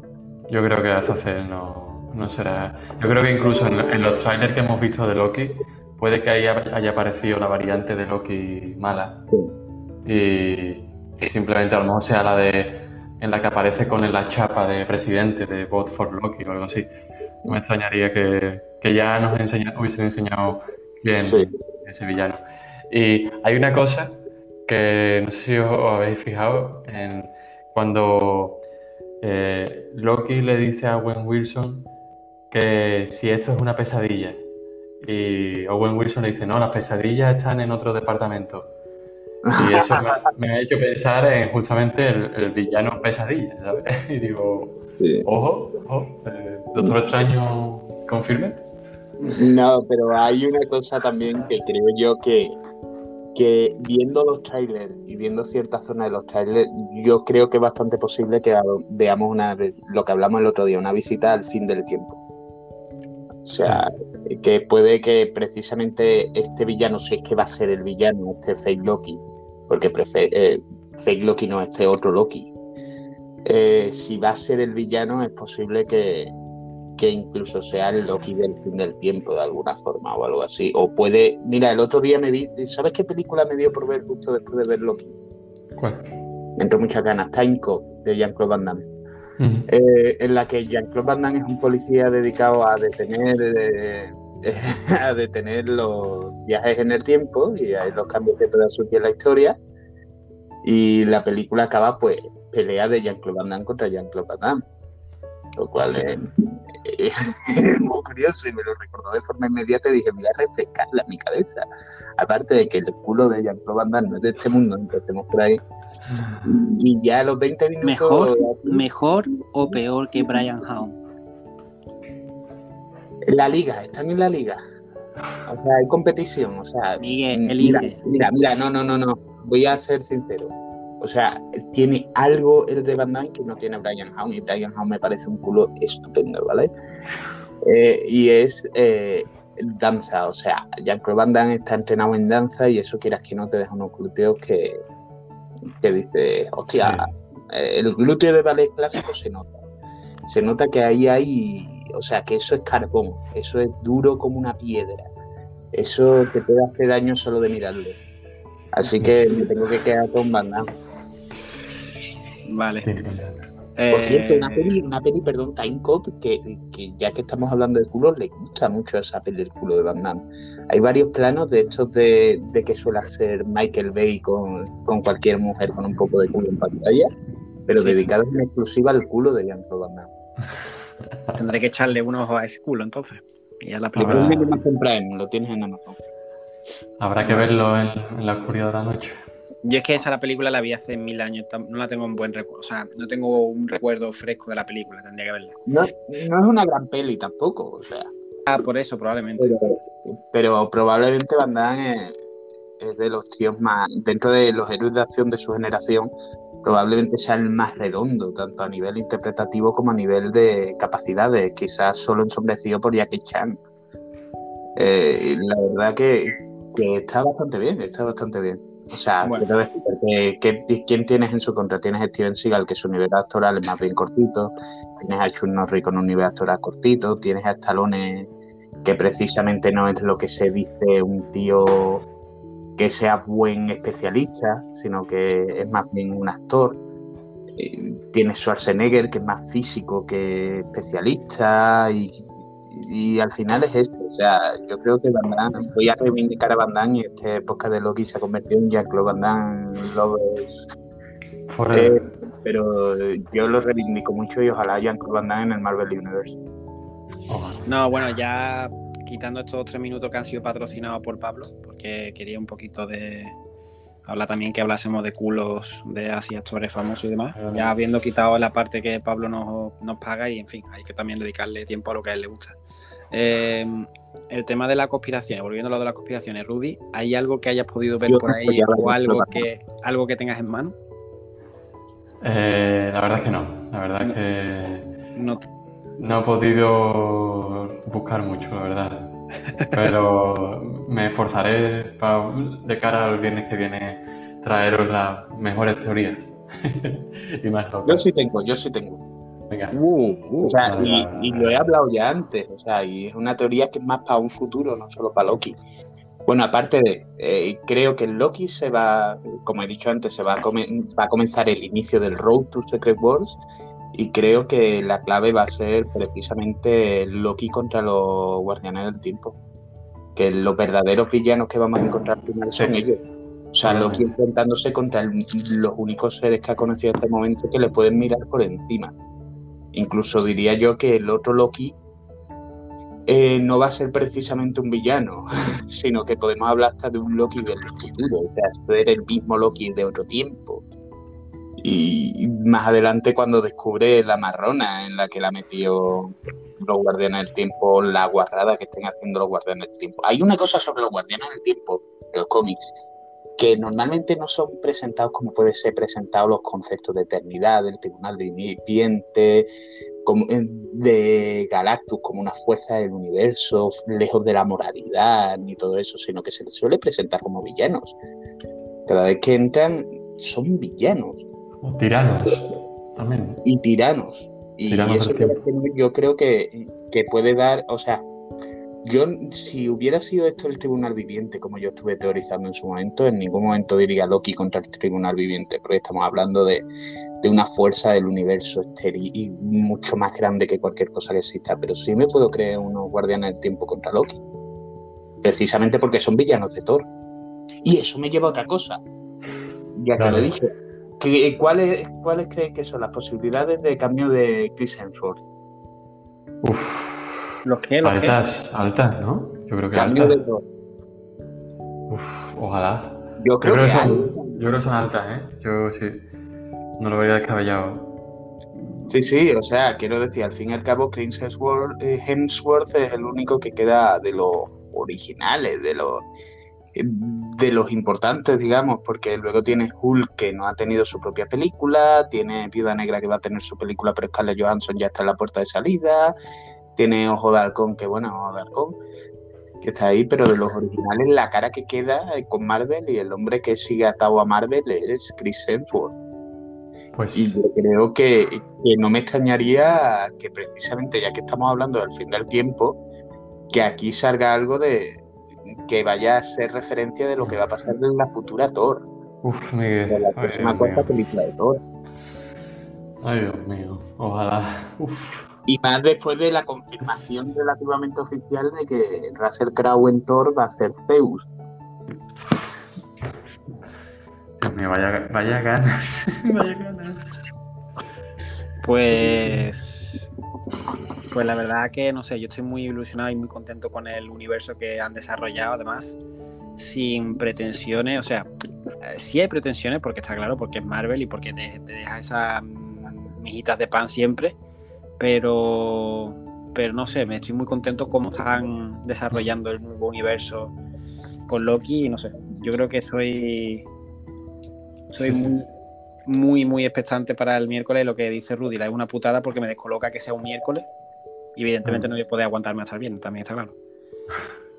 Yo creo que Azazel no, no será. Yo creo que incluso en, en los trailers que hemos visto de Loki, puede que haya, haya aparecido la variante de Loki mala. Sí. Y simplemente a lo mejor sea la de en la que aparece con la chapa de presidente de Vote for Loki o algo así. No me extrañaría que, que ya nos enseña, hubiesen enseñado quién Sí. Es ese villano. Y hay una cosa que no sé si os, os habéis fijado en cuando eh, Loki le dice a Owen Wilson que si esto es una pesadilla. Y Owen Wilson le dice, no, las pesadillas están en otro departamento. Y eso me, me ha hecho pensar en justamente el, el villano pesadilla, ¿sabes? Y digo, Sí. ojo, ojo, eh, Doctor Extraño, confirme. No, pero hay una cosa también que creo yo que, que viendo los trailers y viendo ciertas zonas de los trailers, yo creo que es bastante posible que veamos una lo que hablamos el otro día, una visita al fin del tiempo. O sea, que puede que precisamente este villano, si es que va a ser el villano, este fake Loki, porque prefe- eh, fake Loki no, este otro Loki. eh, si va a ser el villano, es posible que, que incluso sea el Loki del fin del tiempo de alguna forma o algo así. O puede, mira, el otro día me vi, ¿sabes qué película me dio por ver justo después de ver Loki? ¿Cuál? Me entró muchas ganas, Time Cop de Jean-Claude Van Damme. Eh, en la que Jean-Claude Van Damme es un policía dedicado a detener eh, a detener los viajes en el tiempo y a los cambios que puedan surgir en la historia. Y la película acaba, pues, pelea de Jean-Claude Van Damme contra Jean-Claude Van Damme. Lo cual es, es muy curioso y me lo recordó de forma inmediata y dije, me voy a refrescarla en mi cabeza. Aparte de que el culo de Jean-Claude Van Damme no es de este mundo, empecemos por ahí. Y ya a los 20 minutos... Mejor, mejor o peor que Brian Hound. La liga, están en la liga. O sea, hay competición. O sea, Miguel, mira, elige. mira, mira, no, no, no, no. Voy a ser sincero. O sea, tiene algo el de Van Damme que no tiene Brian Hound. Y Brian Hound me parece un culo estupendo, ¿vale? Eh, y es eh, danza. O sea, Jean-Claude Van Damme está entrenado en danza y eso quieras que no te deja unos glúteos que, que dice, hostia, eh, el glúteo de ballet clásico se nota. Se nota que ahí hay, o sea, que eso es carbón, eso es duro como una piedra. Eso te puede hacer daño solo de mirarlo. Así que me tengo que quedar con Van Damme. Vale. Por cierto, una Eh, peli, una peli, perdón, Time Cop, que, que ya que estamos hablando de culo, le gusta mucho esa peli el culo de Van Damme. Hay varios planos de estos de, de que suele ser Michael Bay con, con cualquier mujer con un poco de culo en pantalla, pero Sí. dedicados en exclusiva al culo de Jean-Claude Van Damme. Tendré que echarle un ojo a ese culo entonces. Y a la Lo película. tienes en Amazon Prime, lo tienes en Amazon. Habrá que verlo en, en la oscuridad de la noche. Yo es que esa la película la vi hace mil años, no la tengo en buen recuerdo, o sea, no tengo un recuerdo fresco de la película, tendría que verla. No, no es una gran peli tampoco, o sea. Ah, por eso, probablemente. Pero, probablemente Van Damme es, de los tíos más, dentro de los héroes de acción de su generación, probablemente sea el más redondo, tanto a nivel interpretativo como a nivel de capacidades, quizás solo ensombrecido por Jackie Chan. Eh, la verdad que, que está bastante bien, está bastante bien. O sea, quiero decir que, ¿quién tienes en su contra? Tienes a Steven Seagal, que su nivel actoral es más bien cortito, tienes a Chun Norris con un nivel actoral cortito, tienes a Stallone, que precisamente no es lo que se dice un tío que sea buen especialista, sino que es más bien un actor. Eh, tienes Schwarzenegger, que es más físico que especialista, y y al final es esto. O sea, yo creo que Van Damme, voy a reivindicar a Van Damme y esta época de Loki se ha convertido en Jack Van Damme Lovers. Eh, pero yo lo reivindico mucho y ojalá Jean-Claude Van Damme en el Marvel Universe. No, bueno, ya quitando estos tres minutos que han sido patrocinados por Pablo, porque quería un poquito de hablar también que hablásemos de culos de así actores famosos y demás. Ya habiendo quitado la parte que Pablo nos, nos paga y en fin, hay que también dedicarle tiempo a lo que a él le gusta. Em, el tema de la conspiración, volviendo a lo de las conspiraciones, Rudy, ¿hay algo que hayas podido ver por ahí o algo que, algo que tengas en mano? Eh, la verdad es que no. La verdad es que no, no he podido buscar mucho, la verdad. Pero me esforzaré para, de cara al viernes que viene traeros las mejores teorías. y más Yo sí tengo, yo sí tengo. Uh, uh, o sea, y, lo he hablado ya antes, o sea, y es una teoría que es más para un futuro, no solo para Loki. Bueno, aparte de, eh, creo que Loki se va, como he dicho antes, se va a, va a comenzar el inicio del Road to Secret Wars y creo que la clave va a ser precisamente Loki contra los Guardianes del Tiempo. Que los verdaderos villanos que vamos a encontrar primero son ellos. O sea, Loki enfrentándose contra los únicos seres que ha conocido hasta el momento que le pueden mirar por encima. Incluso diría yo que el otro Loki eh, no va a ser precisamente un villano, sino que podemos hablar hasta de un Loki del futuro, o sea, ser el mismo Loki de otro tiempo. Y más adelante cuando descubre la marrona en la que la metió los guardianes del tiempo, la guarrada que estén haciendo los guardianes del tiempo. Hay una cosa sobre los guardianes del tiempo, los cómics, que normalmente no son presentados como puede ser presentado los conceptos de eternidad, del tribunal viviente, de Galactus como una fuerza del universo, lejos de la moralidad ni todo eso, sino que se les suele presentar como villanos. Cada vez que entran son villanos. O tiranos también. Y tiranos. Y eso yo creo que, que puede dar, o sea, yo, si hubiera sido esto el tribunal viviente, como yo estuve teorizando en su momento, en ningún momento diría Loki contra el tribunal viviente, porque estamos hablando de, una fuerza del universo estéril y mucho más grande que cualquier cosa que exista. Pero sí me puedo creer unos guardianes del tiempo contra Loki, precisamente porque son villanos de Thor. Y eso me lleva a otra cosa. Ya te lo he dicho. ¿Cuáles, ¿Cuáles crees que son las posibilidades de cambio de Chris Hemsworth? Uf altas, altas, ¿no? Yo creo que Cambio altas. de Uf, ojalá. Yo creo, que, son, yo creo que son altas, ¿eh? Yo sí. No lo vería descabellado. Sí, sí, o sea, quiero decir, al fin y al cabo, Chris eh, Hemsworth, es el único que queda de los originales, de los de los importantes, digamos, porque luego tiene Hulk que no ha tenido su propia película, tiene Viuda Negra que va a tener su película, pero Scarlett Johansson ya está en la puerta de salida, tiene Ojo de Halcón, que bueno, Ojo de Halcón, que está ahí, pero de los originales, la cara que queda con Marvel y el hombre que sigue atado a Marvel es Chris Hemsworth. Pues... Y yo creo que, no me extrañaría que precisamente, ya que estamos hablando del fin del tiempo, que aquí salga algo de que vaya a ser referencia de lo que va a pasar en la futura Thor. Uf, Miguel. De la próxima cuarta película de Thor. Ay, Dios mío. Ojalá. Uf. Y más después de la confirmación relativamente oficial de que Russell Crowe en Thor va a ser Zeus. Mío, vaya, vaya ganas. vaya ganas. Pues. Pues la verdad que no sé, yo estoy muy ilusionado y muy contento con el universo que han desarrollado, además, sin pretensiones. O sea, sí hay pretensiones, porque está claro, porque es Marvel y porque te, te deja esas mijitas de pan siempre, pero, pero no sé, me estoy muy contento cómo están desarrollando el nuevo universo con Loki y no sé, yo creo que estoy, estoy muy, muy, muy expectante para el miércoles. Lo que dice Rudy, la es una putada porque me descoloca que sea un miércoles y evidentemente no voy a poder aguantarme hasta el viernes, también está claro.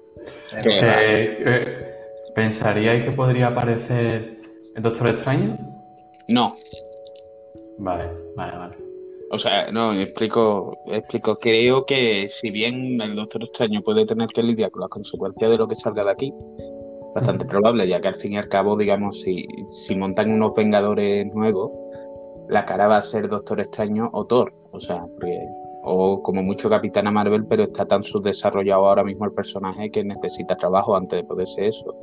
Eh, eh, ¿Pensaríais que podría aparecer el Doctor Extraño? No. Vale, vale, vale. O sea, no, explico, explico. Creo que si bien el Doctor Extraño puede tener que lidiar con las consecuencias de lo que salga de aquí, bastante probable, ya que al fin y al cabo, digamos, si, si montan unos Vengadores nuevos, la cara va a ser Doctor Extraño o Thor. O sea, porque o como mucho Capitana Marvel, pero está tan subdesarrollado ahora mismo el personaje que necesita trabajo antes de poder ser eso.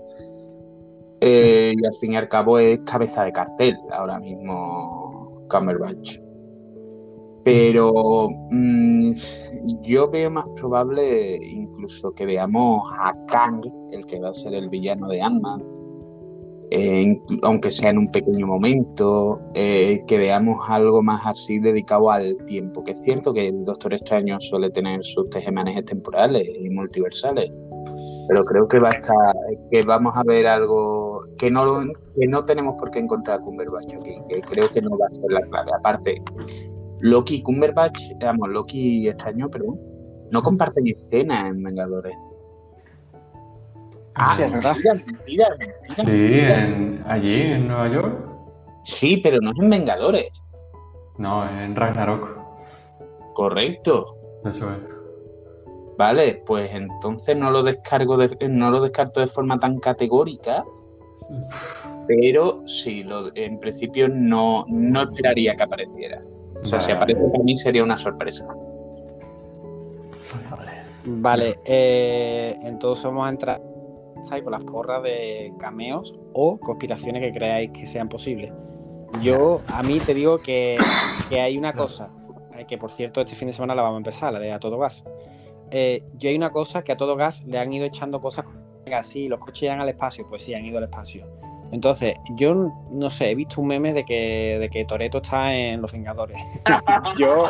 Eh, y al fin y al cabo es cabeza de cartel ahora mismo Cumberbatch. Pero mm, yo veo más probable incluso que veamos a Kang, el que va a ser el villano de Ant-Man, eh, aunque sea en un pequeño momento, eh, que veamos algo más así dedicado al tiempo, que es cierto que el Doctor Extraño suele tener sus tejemanejes temporales y multiversales, pero creo que va a estar, que vamos a ver algo que no, que no tenemos por qué encontrar a Cumberbatch aquí, que creo que no va a ser la clave. Aparte, Loki y Cumberbatch, vamos, Loki Extraño, perdón, no comparten escena en Vengadores. Ah, sí, es verdad. Mentira, mentira, Sí, en- allí en Nueva York. Sí, pero no es en Vengadores. No, en Ragnarok. Correcto. Eso es. Vale, pues entonces no lo descargo de- no lo descarto de forma tan categórica, pero sí, lo, en principio no, no esperaría que apareciera. O sea, si aparece para mí sería una sorpresa. vale, eh, entonces vamos a entrar con las porras de cameos o conspiraciones que creáis que sean posibles. Yo, a mí te digo que, que hay una cosa, eh, que por cierto este fin de semana la vamos a empezar, la de A Todo Gas. Eh, yo hay una cosa que a Todo Gas le han ido echando cosas, venga, sí, los coches llegan al espacio, pues sí, han ido al espacio. Entonces, yo no sé, he visto un meme de que, de que Toreto está en Los Vengadores. yo,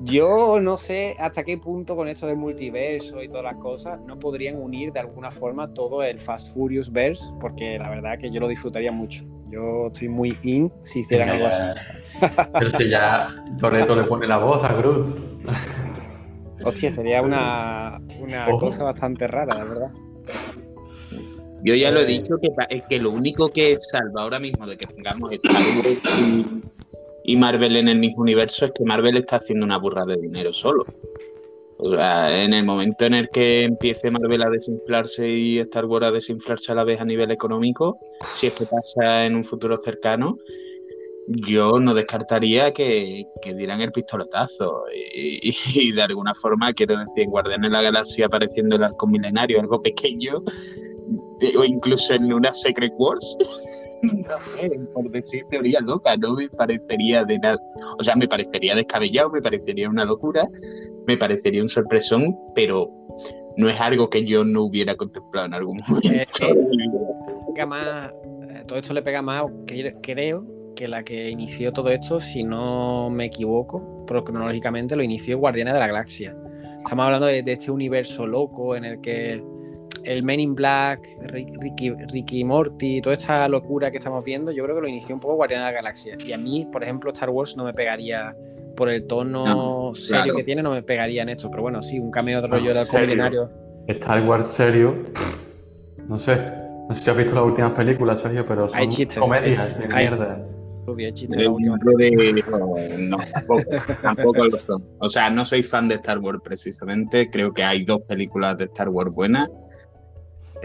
yo no sé hasta qué punto con esto del multiverso y todas las cosas no podrían unir de alguna forma todo el Fast Furious verse, porque la verdad que yo lo disfrutaría mucho. Yo estoy muy in si hicieran algo así. Pero si ya Toreto le pone la voz a Groot. Hostia, sería una, una cosa bastante rara, la verdad. Yo ya lo he Eh. dicho que, que lo único que salva ahora mismo de que tengamos Star Wars y, y Marvel en el mismo universo es que Marvel está haciendo una burra de dinero solo. O sea, en el momento en el que empiece Marvel a desinflarse y Star Wars a desinflarse a la vez a nivel económico, si es que pasa en un futuro cercano, yo no descartaría que, que dieran el pistoletazo. Y, y- y de alguna forma, quiero decir, en Guardianes de la Galaxia apareciendo el arco milenario, algo pequeño, de- o incluso en una Secret Wars. No sé, por decir teoría loca, no me parecería de nada. O sea, me parecería descabellado, me parecería una locura, me parecería un sorpresón, pero no es algo que yo no hubiera contemplado en algún momento. Eh, más, eh, todo esto le pega más, que- creo, que la que inició todo esto, si no me equivoco, pero cronológicamente lo inició Guardianes de la Galaxia. Estamos hablando de, de este universo loco en el que el Men in Black, Rick- Ricky, Ricky Morty, toda esta locura que estamos viendo, yo creo que lo inició un poco Guardianes de la Galaxia. Y a mí, por ejemplo, Star Wars no me pegaría por el tono No, serio claro. que tiene, no me pegaría en esto. Pero bueno, sí, un cameo de No, rollo del. Star Wars serio. No sé. No sé si has visto las últimas películas, Sergio, pero son Hay chistes, comedias hay- de hay- mierda. Chiste libro de- No, tampoco, tampoco lo son. O sea, no soy fan de Star Wars precisamente. Creo que hay dos películas de Star Wars buenas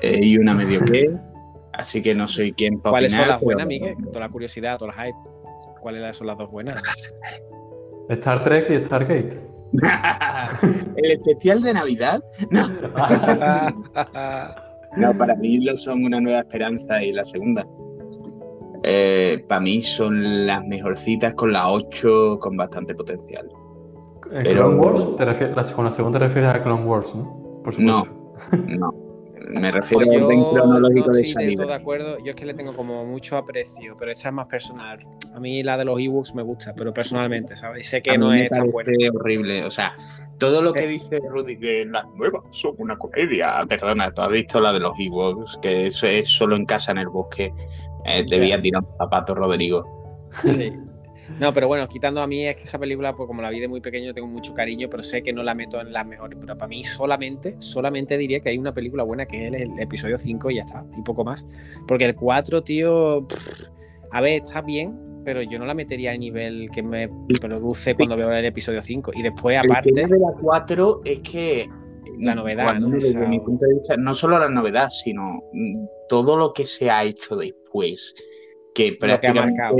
eh, y una medio que. Así que no soy quien para ¿Cuáles son opinar, las pero- buenas, Miguel? Toda la curiosidad, toda la hype. ¿Cuáles son las dos buenas? Star Trek y Stargate. El especial de Navidad. No, no, para mí lo son una nueva esperanza y la segunda. para mí son las mejorcitas con la 8 con bastante potencial. ¿En Pero- Clone Wars? Te refieres- con la segunda te refieres a Clone Wars, ¿no? Por No. supuesto. No. Me refiero Pues al orden yo cronológico no de estoy del todo de salida. acuerdo. Yo es que le tengo como mucho aprecio, pero esta es más personal. A mí la de los ebooks me gusta, pero personalmente, ¿sabes? Sé que A mí no me es tan buena. horrible. O sea, todo lo que Sí. dice Rudy de las nuevas son una comedia. Perdona, tú has visto la de los Ewoks, que eso es solo en casa en el bosque. Eh, debía Ya. tirar un zapato, Rodrigo. Sí. No, pero bueno, quitando a mí es que esa película, pues como la vi de muy pequeño, tengo mucho cariño, pero sé que no la meto en las mejores. Pero para mí solamente, solamente diría que hay una película buena que es el, episodio 5 y ya está, y poco más. Porque el 4, tío, pff, a ver, está bien, pero yo no la metería al nivel que me produce cuando veo el episodio 5. Y después, El aparte, tema de la 4 es que. La novedad, ¿no? Desde O sea, mi punto de vista, no solo la novedad, sino todo lo que se ha hecho después. Que que prácticamente. marcado.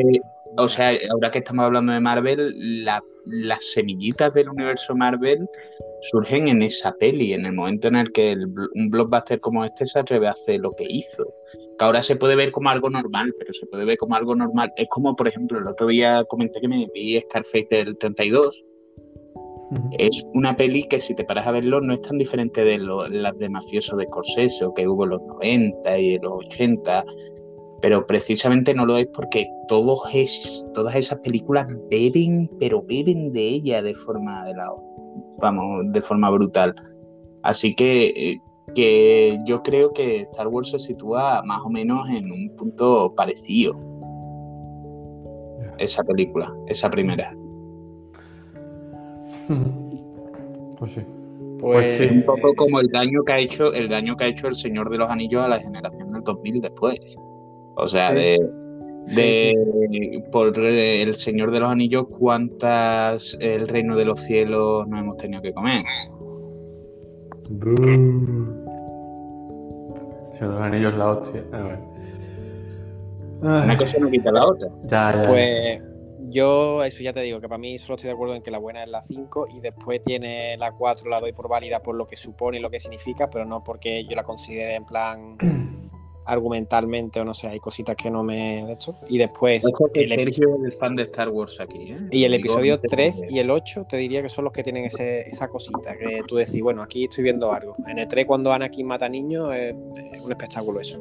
O sea, ahora que estamos hablando de Marvel, la- las semillitas del universo Marvel surgen en esa peli, en el momento en el que el un blockbuster como este se atreve a hacer lo que hizo. Que ahora se puede ver como algo normal, pero se puede ver como algo normal. Es como, por ejemplo, el otro día comenté que me vi Scarface del 32. Es una peli que si te paras a verlo no es tan diferente de lo- las de mafioso de Scorsese o que hubo en los 90 y en los 80, pero precisamente no lo es porque todos es, todas esas películas beben, pero beben de ella de forma de la, vamos, de forma brutal. Así que, eh, que yo creo que Star Wars se sitúa más o menos en un punto parecido. Esa película, esa primera. Pues sí. pues, sí. Un poco como el daño que ha hecho, el daño que ha hecho el Señor de los Anillos a la generación del 2000 después. O sea, Sí. de, Sí, de sí, por el Señor de los Anillos, cuántas el Reino de los Cielos no hemos tenido que comer. Señor de los Anillos, la hostia. A ver. Una cosa no quita la otra. Ya, ya. Pues yo, eso ya te digo, que para mí solo estoy de acuerdo en que la buena es la 5 y después tiene la 4, la doy por válida por lo que supone y lo que significa, pero no porque yo la considere en plan argumentalmente o no sé, hay cositas que no me de hecho. Y después el, ep- Sergio es el fan de Star Wars aquí. ¿eh? y el Digo, episodio antes 3 de- y el 8 te diría que son los que tienen ese, esa cosita, que tú decís, bueno, aquí estoy viendo algo. En el 3 cuando Anakin mata niños es, es un espectáculo eso.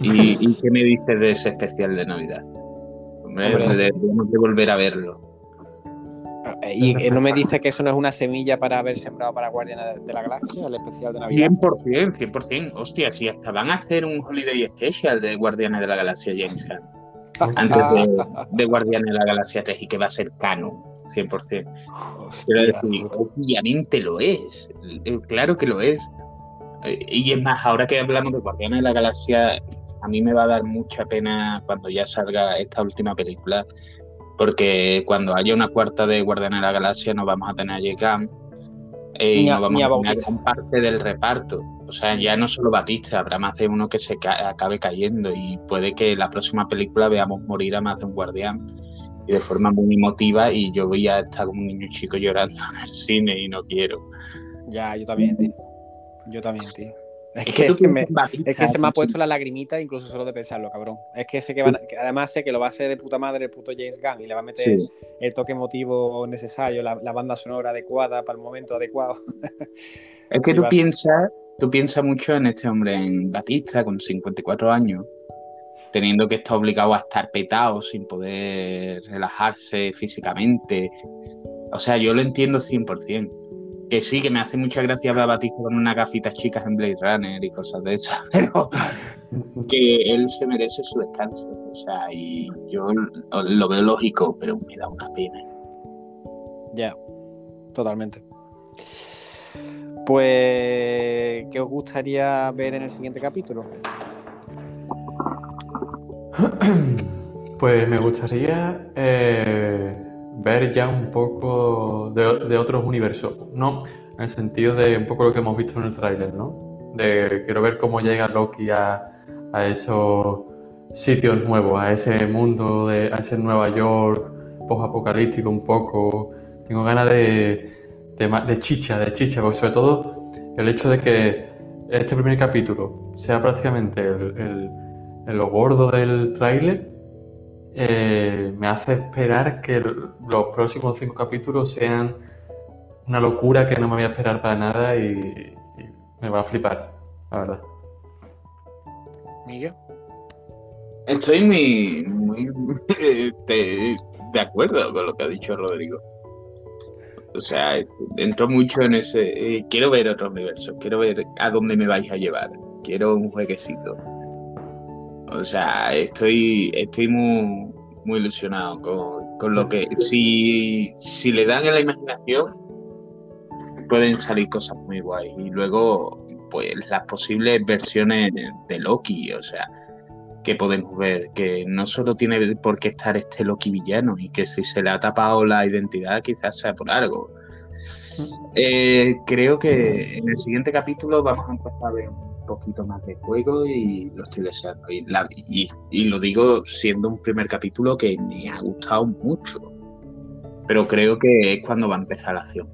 ¿Y, y qué me dices de ese especial de Navidad? Hombre, Hombre. de volver a verlo. Y no me dice que eso no es una semilla para haber sembrado para Guardianes de la Galaxia, el especial de Navidad. 100%, 100%. Hostia, si hasta van a hacer un Holiday Special de Guardianes de la Galaxia James. Antes de, de Guardianes de la Galaxia 3 y que va a ser canon, 100%. Quiero Hostia, decir, obviamente lo es. eh, Claro que lo es. Eh, Y es más, ahora que hablamos de Guardianes de la Galaxia, a mí me va a dar mucha pena cuando ya salga esta última película, porque cuando haya una cuarta de Guardianes de la Galaxia no vamos a tener a Gunn, eh, y a- no vamos a a tener gran parte del reparto. O sea, ya no solo Batista, habrá más de uno que se ca- acabe cayendo y puede que la próxima película veamos morir a más de un guardián y de forma muy emotiva y yo voy a estar como un niño chico llorando en el cine y no quiero. Ya, yo también, tío. Yo también, tío. Es, que, es que me, es se me ha puesto la lagrimita incluso solo de pensarlo, cabrón. Es que sé que van a- que además sé que lo va a hacer de puta madre el puto James Gunn y le va a meter Sí. el toque emotivo necesario, la, la banda sonora adecuada para el momento adecuado. Es que Y tú piensas, tú piensas mucho en este hombre, en Batista, con 54 años, teniendo que estar obligado a estar petado sin poder relajarse físicamente. O sea, yo lo entiendo 100%. Que sí, que me hace mucha gracia ver a Batista con unas gafitas chicas en Blade Runner y cosas de esas, pero que él se merece su descanso. O sea, y yo lo veo lógico, pero me da una pena. Ya, totalmente. Pues, ¿qué os gustaría ver en el siguiente capítulo? Pues me gustaría eh, ver ya un poco de, de otros universos, ¿no? En el sentido de un poco lo que hemos visto en el tráiler, ¿no? De quiero ver cómo llega Loki a, a esos sitios nuevos, a ese mundo, de, a ese Nueva York post-apocalíptico un poco. Tengo ganas de, de, de chicha, de chicha, porque sobre todo el hecho de que este primer capítulo sea prácticamente el, el- el lo gordo del tráiler, eh, me hace esperar que el- los próximos cinco capítulos sean una locura que no me voy a esperar para nada y, y me va a flipar. la verdad. Miguel. Estoy muy, muy de, de acuerdo con lo que ha dicho Rodrigo. O sea, entro mucho en ese. eh, quiero ver otro universo, quiero ver a dónde me vais a llevar. Quiero un jueguecito. O sea, estoy, estoy muy, muy ilusionado con, con lo que. Si, si le dan a la imaginación, pueden salir cosas muy guays. Y luego, pues, las posibles versiones de Loki, o sea, que podemos ver, que no solo tiene por qué estar este Loki villano y que si se le ha tapado la identidad quizás sea por algo. Eh, creo que en el siguiente capítulo vamos a empezar a ver poquito más de juego y lo estoy deseando. Y, la- y- y lo digo siendo un primer capítulo que me ha gustado mucho. Pero creo que es cuando va a empezar la acción.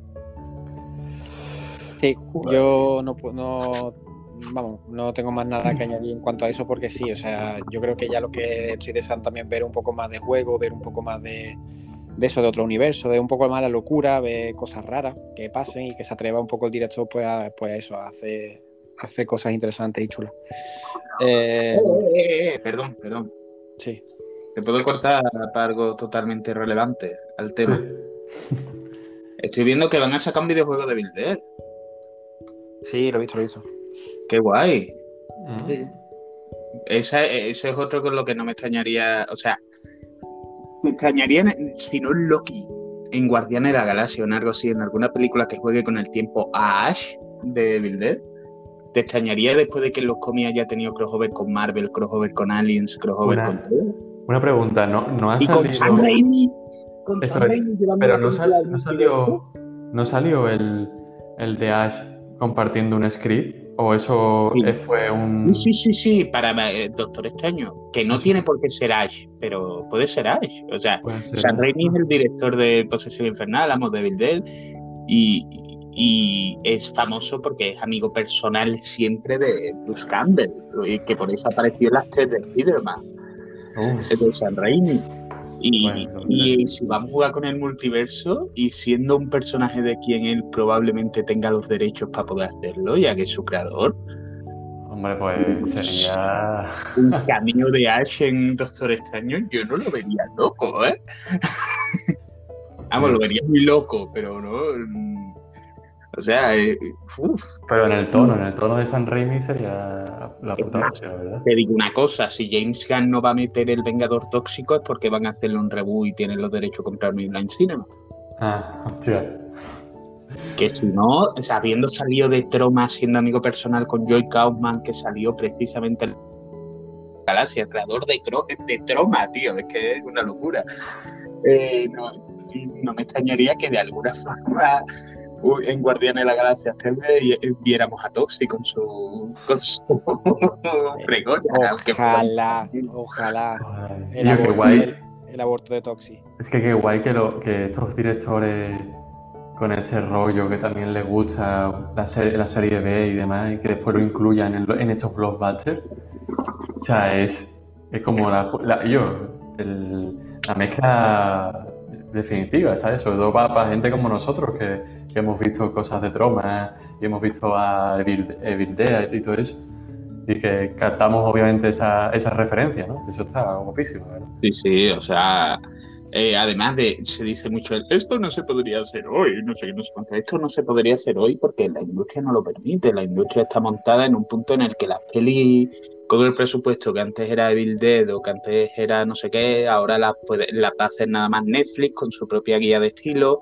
Sí, yo no, no, vamos, no tengo más nada que añadir en cuanto a eso porque sí, o sea, yo creo que ya lo que estoy deseando también ver un poco más de juego, ver un poco más de, de eso, de otro universo, ver un poco más la locura, ver cosas raras que pasen y que se atreva un poco el director pues a, pues a eso, a hacer, a hacer cosas interesantes y chulas. Eh, Eh, eh, eh, perdón, perdón. sí, ¿Te puedo cortar para algo totalmente relevante al tema? Estoy viendo que van a sacar un videojuego de Bill Dead. sí, lo he visto, lo he visto. Qué guay. Mm. Sí, sí. Esa, eso es otro con lo que no me extrañaría. O sea, me extrañaría si no Loki en Guardianes de la Galaxia o en algo así, en alguna película que juegue con el tiempo a Ash de Evil Dead. ¿Te extrañaría después de que los cómics haya tenido crossover con Marvel, crossover con Aliens, crossover Una- con todo? Una pregunta, ¿no, no ha Y con Sam salido. Raimi. Con Eso Sam. Raimi llevando Pero no, sal- no salió. ¿No salió el, el de Ash compartiendo un script? ¿O eso Sí. eh, fue un. Sí, sí, sí, sí, para eh, Doctor Extraño. Que no tiene por qué ser Ash, pero puede ser Ash. O sea? Sam Raimi es el director de Posesión Infernal, Amos de Dead, y, y es famoso porque es amigo personal siempre de Bruce Campbell, y que por eso apareció en las tres de Spider-Man, de Sam Raimi. Y, Bueno, entonces- y si vamos a jugar con el multiverso y siendo un personaje de quien él probablemente tenga los derechos para poder hacerlo, ya que es su creador, hombre, pues sería. un cameo de Ash en Doctor Extraño, yo no lo vería loco, ¿eh? Vamos, lo vería muy loco, pero no. O sea, eh, uf, Pero en el tono, en el tono de San Raimi sería la puta más, ¿verdad? te digo una cosa: si James Gunn no va a meter el Vengador Tóxico es porque van a hacerle un reboot y tienen los derechos a comprar Midline Cinema. Ah, hostia. Que si no, o sea, habiendo salido de Troma siendo amigo personal con Joy Kaufman, que salió precisamente en Galaxia, creador de, de Troma, tío, es que es una locura. Eh, no, no me extrañaría que de alguna forma en Guardianes de la Galaxia 3 vi- viéramos a Toxi con su, con su fregona, Ojalá, ojalá. El tío, qué aborto, guay. el- el aborto de Toxi. Es que qué guay que, lo, que estos directores con este rollo que también les gusta la, serie, la serie B y demás, y que después lo incluyan en, estos blockbusters. O sea, es, es como la, yo, el- la mezcla definitiva, ¿sabes? Sobre todo para, para gente como nosotros que hemos visto cosas de Troma y hemos visto a Evil, Dead y todo eso. Y que captamos obviamente esa, esa referencia, ¿no? Eso está guapísimo, ¿verdad? Sí, sí, o sea, eh, además de, se dice mucho, esto no se podría hacer hoy, no sé qué, no sé cuánto. Esto no se podría hacer hoy porque la industria no lo permite. La industria está montada en un punto en el que las pelis con el presupuesto que antes era Evil Dead o que antes era no sé qué, ahora las puede, las va nada más Netflix con su propia guía de estilo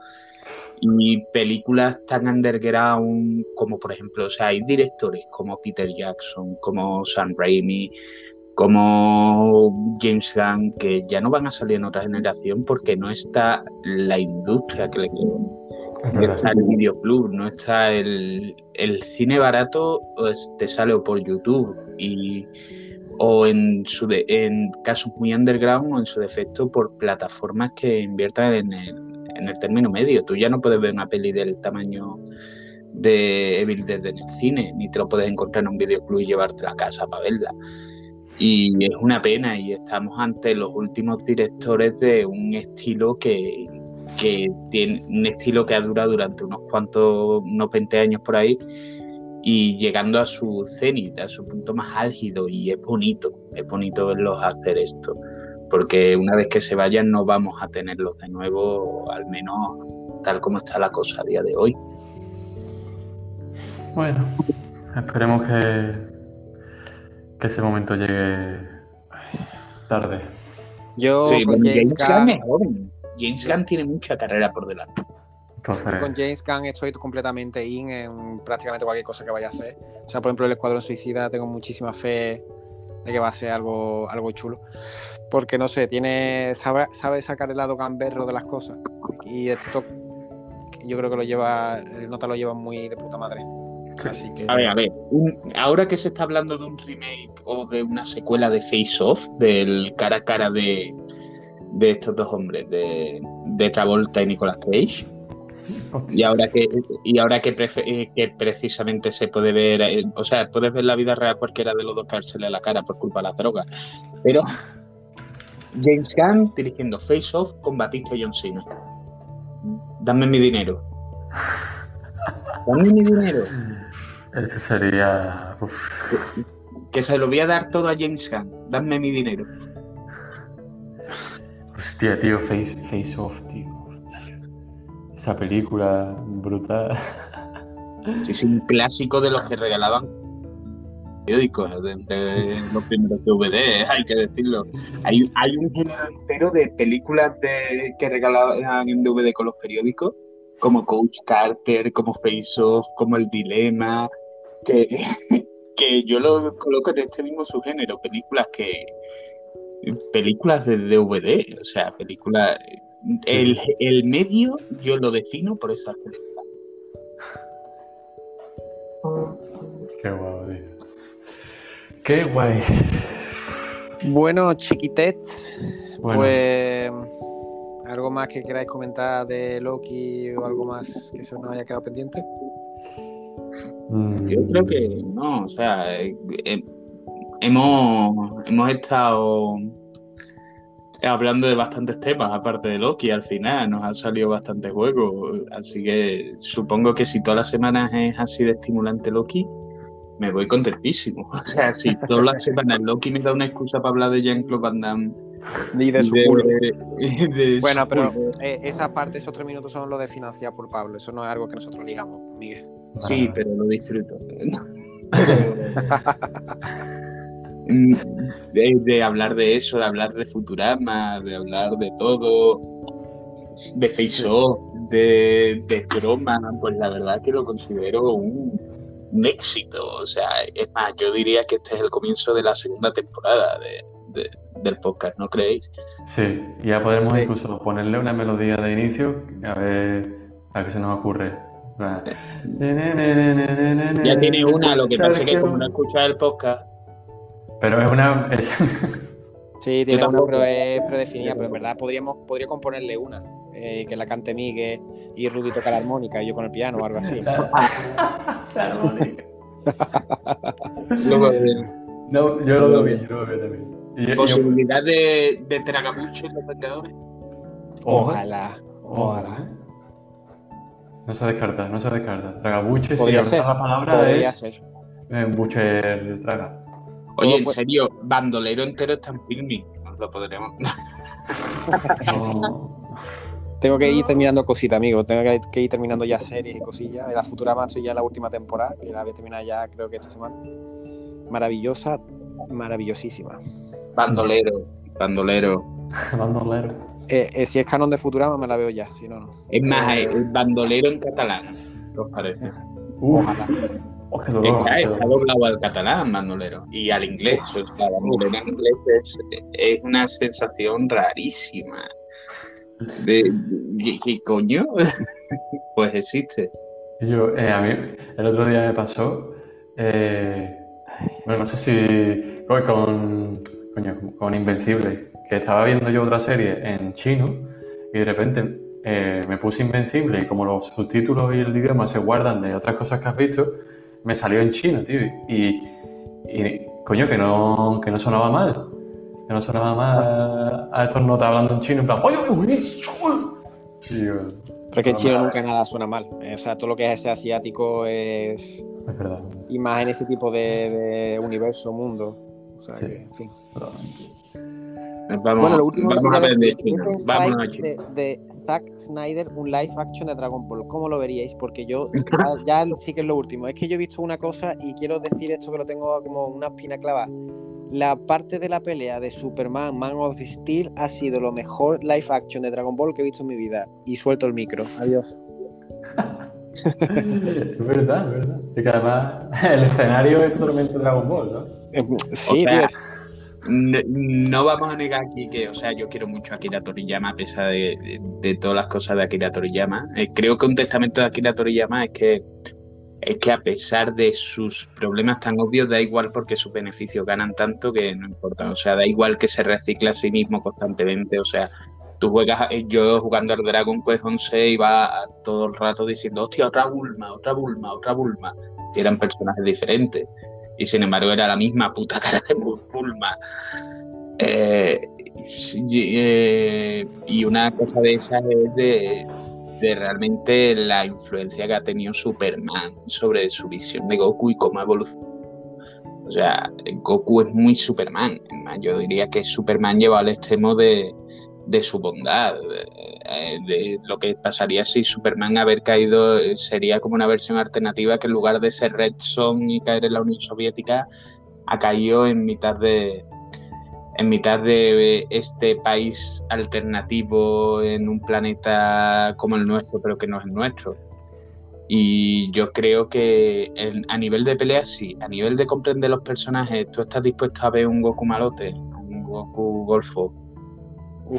y películas tan underground como por ejemplo, o sea, hay directores como Peter Jackson, como Sam Raimi, como James Gunn, que ya no van a salir en otra generación porque no está la industria que le Es no está el videoclub, no está el, el cine barato, pues, te sale o por YouTube y o en su de- en casos muy underground o en su defecto por plataformas que inviertan en el, en el término medio. Tú ya no puedes ver una peli del tamaño de Evil Dead en el cine, ni te lo puedes encontrar en un videoclub y llevarte a casa para verla. Y es una pena y estamos ante los últimos directores de un estilo que, que tiene un estilo que ha durado durante unos cuantos, unos 20 años por ahí y llegando a su cenit, a su punto más álgido y es bonito, es bonito verlos hacer esto, porque una vez que se vayan no vamos a tenerlos de nuevo, al menos tal como está la cosa a día de hoy. Bueno, esperemos que, que ese momento llegue tarde. Yo Sí, con James James Gunn Gunn, es joven. James Gunn tiene mucha carrera por delante. Entonces, con James Gunn estoy completamente in en prácticamente cualquier cosa que vaya a hacer. O sea, por ejemplo, el Escuadrón Suicida tengo muchísima fe de que va a ser algo, algo chulo. Porque no sé, tiene sabe, sabe sacar el lado gamberro de las cosas. Y esto yo creo que lo lleva, el nota lo lleva muy de puta madre. Sí. Así que A ver, a ver, un- ahora que se está hablando de un remake o de una secuela de Face Off, del cara a cara de, de estos dos hombres, de, de Travolta y Nicolas Cage, y ahora que, y ahora que, eh, que precisamente se puede ver, eh, o sea, puedes ver la vida real cualquiera de los dos cárceles a la cara por culpa de las drogas, pero James Gunn dirigiendo Face Off con Batista y John Cena. Dame mi dinero. Dame mi dinero. eso sería. uf. Que se lo voy a dar todo a James Gunn. Dame mi dinero. Hostia, tío, Face, face Off, tío. Esa película brutal. Sí, sí, un clásico de los que regalaban periódicos, de, de los primeros DVD, hay que decirlo. Hay, hay un género entero de películas de, que regalaban en DVD con los periódicos, como Coach Carter, como Face Off, como El Dilema, que, que yo lo coloco en este mismo subgénero, películas que películas de DVD, o sea, películas el, el medio yo lo defino por esas películas. Qué guay, tío. Qué guay. Bueno, chiquitets, Bueno, pues algo más que queráis comentar de Loki o algo más que se nos haya quedado pendiente. mm, Yo creo que no, o sea, eh, eh, hemos, hemos estado hablando de bastantes temas, aparte de Loki, al final nos han salido bastantes juegos, así que supongo que si todas las semanas es así de estimulante Loki, me voy contentísimo. O sea, si todas las semanas Loki me da una excusa para hablar de Jean-Claude Van Damme Y de su de- culo. de Bueno, su pero culo. eh, esa parte, esos tres minutos son los de financiar por Pablo. Eso no es algo que nosotros elijamos, Miguel. Sí, pero lo disfruto. De, de hablar de eso, de hablar de Futurama, de hablar de todo, de Face Off, de, de Croma, pues la verdad que lo considero un, un éxito. O sea, es más, yo diría que este es el comienzo de la segunda temporada de- de- del podcast, ¿no creéis? Sí, ya podremos Sí. incluso ponerle una melodía de inicio a ver a qué se nos ocurre. Ya tiene una, lo que pasa es que como no escuchas el podcast, Pero es una. es- Sí, tiene una, es predefinida, pero en verdad podríamos, podría componerle una. eh, que la cante Miguel y Rudy toca la armónica y yo con el piano o algo así. luego de- No, yo lo veo bien, yo lo veo también. Y- y yo- posibilidad de, de tragamucho en los Vengadores. Ojalá, ojalá. No se descarta, no se descarta. Tragabuche, si Podría la ser, la palabra Podría es ser. eh, Butcher traga. Oye, en serio, bandolero entero está en filming. Nos lo podremos. Tengo que ir terminando cositas, amigo. Tengo que, ir terminando ya series y cosillas. La Futurama estoy ya la última temporada, que la voy a terminar ya creo que esta semana. Maravillosa, maravillosísima. Bandolero, bandolero. Bandolero. Eh, eh, si es canon de Futurama, me la veo ya, si no, no. Es más, eh, el bandolero en catalán. ¿Qué os parece? Uf, Ojalá. Oh. Está, está doblado al catalán, bandolero. Y al inglés. O sea, en inglés es, es una sensación rarísima. De, ¿qué, coño? pues existe. Yo, eh, a mí, el otro día me pasó, eh, bueno, no sé si con, con, coño, con Invencible, que estaba viendo yo otra serie en chino y de repente eh, me puse Invencible y como los subtítulos y el idioma se guardan de otras cosas que has visto, me salió en chino, tío. Y, y coño, que no, que no sonaba mal. Que no sonaba mal a estos notas hablando en chino, en plan, ¡Oye, oye, oye! Y yo, Pero es que en chino nunca nada suena mal. O sea, todo lo que es ese asiático es. es verdad. Y más en ese tipo de, de universo, mundo. O sea, Sí. que, en fin. Vamos, bueno, lo último que vamos a ver de decir, ¿qué China. pensáis Vámonos allí. de, de Zack Snyder, un live action de Dragon Ball? ¿Cómo lo veríais? Porque yo, ya, ya sí que es lo último, es que yo he visto una cosa y quiero decir esto que lo tengo como una espina clavada. La parte de la pelea de Superman, Man of Steel, ha sido lo mejor live action de Dragon Ball que he visto en mi vida. Y suelto el micro. Adiós. es verdad, es verdad. Y que además el escenario es totalmente Dragon Ball, ¿no? Sí, o sea, tío. No vamos a negar aquí que, o sea, yo quiero mucho a Akira Toriyama a pesar de todas las cosas de Akira Toriyama. Eh, creo que un testamento de Akira Toriyama es que es que a pesar de sus problemas tan obvios, da igual porque sus beneficios ganan tanto que no importa. O sea, da igual que se recicla a sí mismo constantemente. O sea, tú juegas, eh, yo jugando al Dragon Quest 11 iba todo el rato diciendo, hostia, otra Bulma, otra Bulma, otra Bulma. Y eran personajes diferentes. Y sin embargo era la misma puta cara de Bulma. Eh, eh, y una cosa de esas es de, de realmente la influencia que ha tenido Superman sobre su visión de Goku y cómo ha evolucionado. O sea, Goku es muy Superman. Yo diría que Superman lleva al extremo de, de su bondad. Eh, de lo que pasaría si Superman haber caído eh, sería como una versión alternativa que en lugar de ser Red Son y caer en la Unión Soviética, ha caído en mitad de en mitad de este país alternativo en un planeta como el nuestro, pero que no es el nuestro. Y yo creo que en- a nivel de pelea sí, a nivel de comprender los personajes, ¿tú estás dispuesto a ver un Goku malote? Un Goku golfo.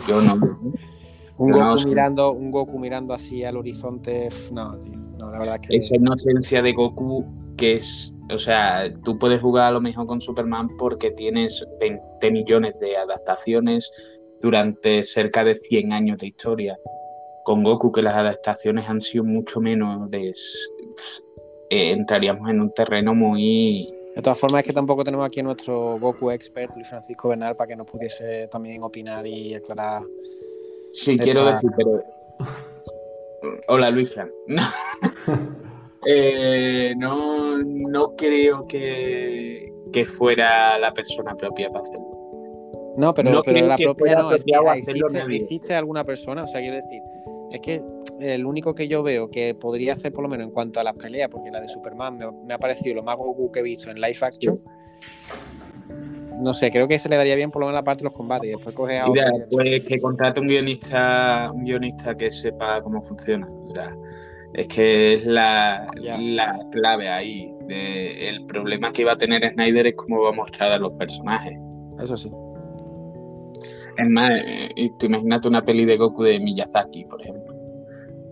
Yo no. Un Goku no, mirando, un Goku mirando así al horizonte. No, tío. No, la verdad que. esa inocencia de Goku que es, o sea, tú puedes jugar a lo mejor con Superman porque tienes 20 millones de adaptaciones durante cerca de 100 años de historia. Con Goku que las adaptaciones han sido mucho menores, eh, entraríamos en un terreno muy... De todas formas, es que tampoco tenemos aquí a nuestro Goku expert, Luis Francisco Bernal, para que nos pudiese también opinar y aclarar. Sí, quiero decir, pero... Hola, Luis Fran. No, Eh, no, no creo que, que fuera la persona propia para hacerlo. No, pero, No pero la propia no. Es que existe, existe alguna persona, o sea, quiero decir, es que el único que yo veo que podría hacer, por lo menos en cuanto a las peleas, porque la de Superman me, me ha parecido lo más Goku que he visto en live action. No sé, creo que se le daría bien por lo menos la parte de los combates y después coge a Mira, y- pues que contrate un guionista, un guionista que sepa cómo funciona. O sea, es que es la, la clave ahí. de- el problema que iba a tener Snyder es cómo va a mostrar a los personajes. Eso sí. Es más, eh, y tú imagínate una peli de Goku de Miyazaki, por ejemplo.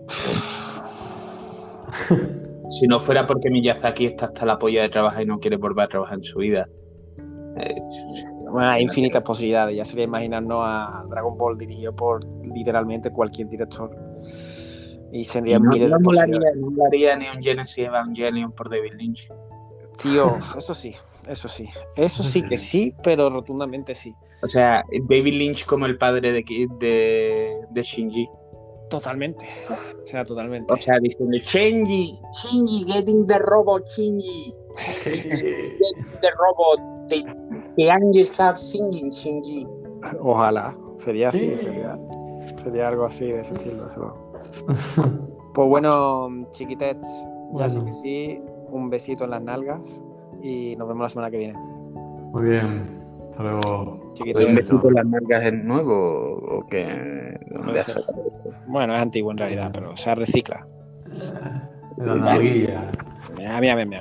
si no fuera porque Miyazaki está hasta la polla de trabajar y no quiere volver a trabajar en su vida. Bueno, hay infinitas posibilidades. Ya sería imaginarnos a Dragon Ball dirigido por literalmente cualquier director. Y serían no, miles no de molaría, no molaría ni un Genesis Evangelion por David Lynch. Tío, eso sí, eso sí. Eso sí que sí, pero rotundamente sí. O sea, David Lynch como el padre de, de, de Shinji. Totalmente. O sea, totalmente. O sea, diciendo, Shinji, Shinji, getting the robot, Shinji. Getting the robot. The, the angels are singing, Shinji. Ojalá. Sería así, Sí. sería, sería algo así de ese estilo. eso. Pues bueno, chiquitets, ya sí que sí, un besito en las nalgas y nos vemos la semana que viene. Muy bien. Hasta luego. Chiquitets. ¿Un besito en las marcas es nuevo o qué? Bueno, es antiguo en realidad, pero se recicla. La nalguilla. A mí, a mí, a mí.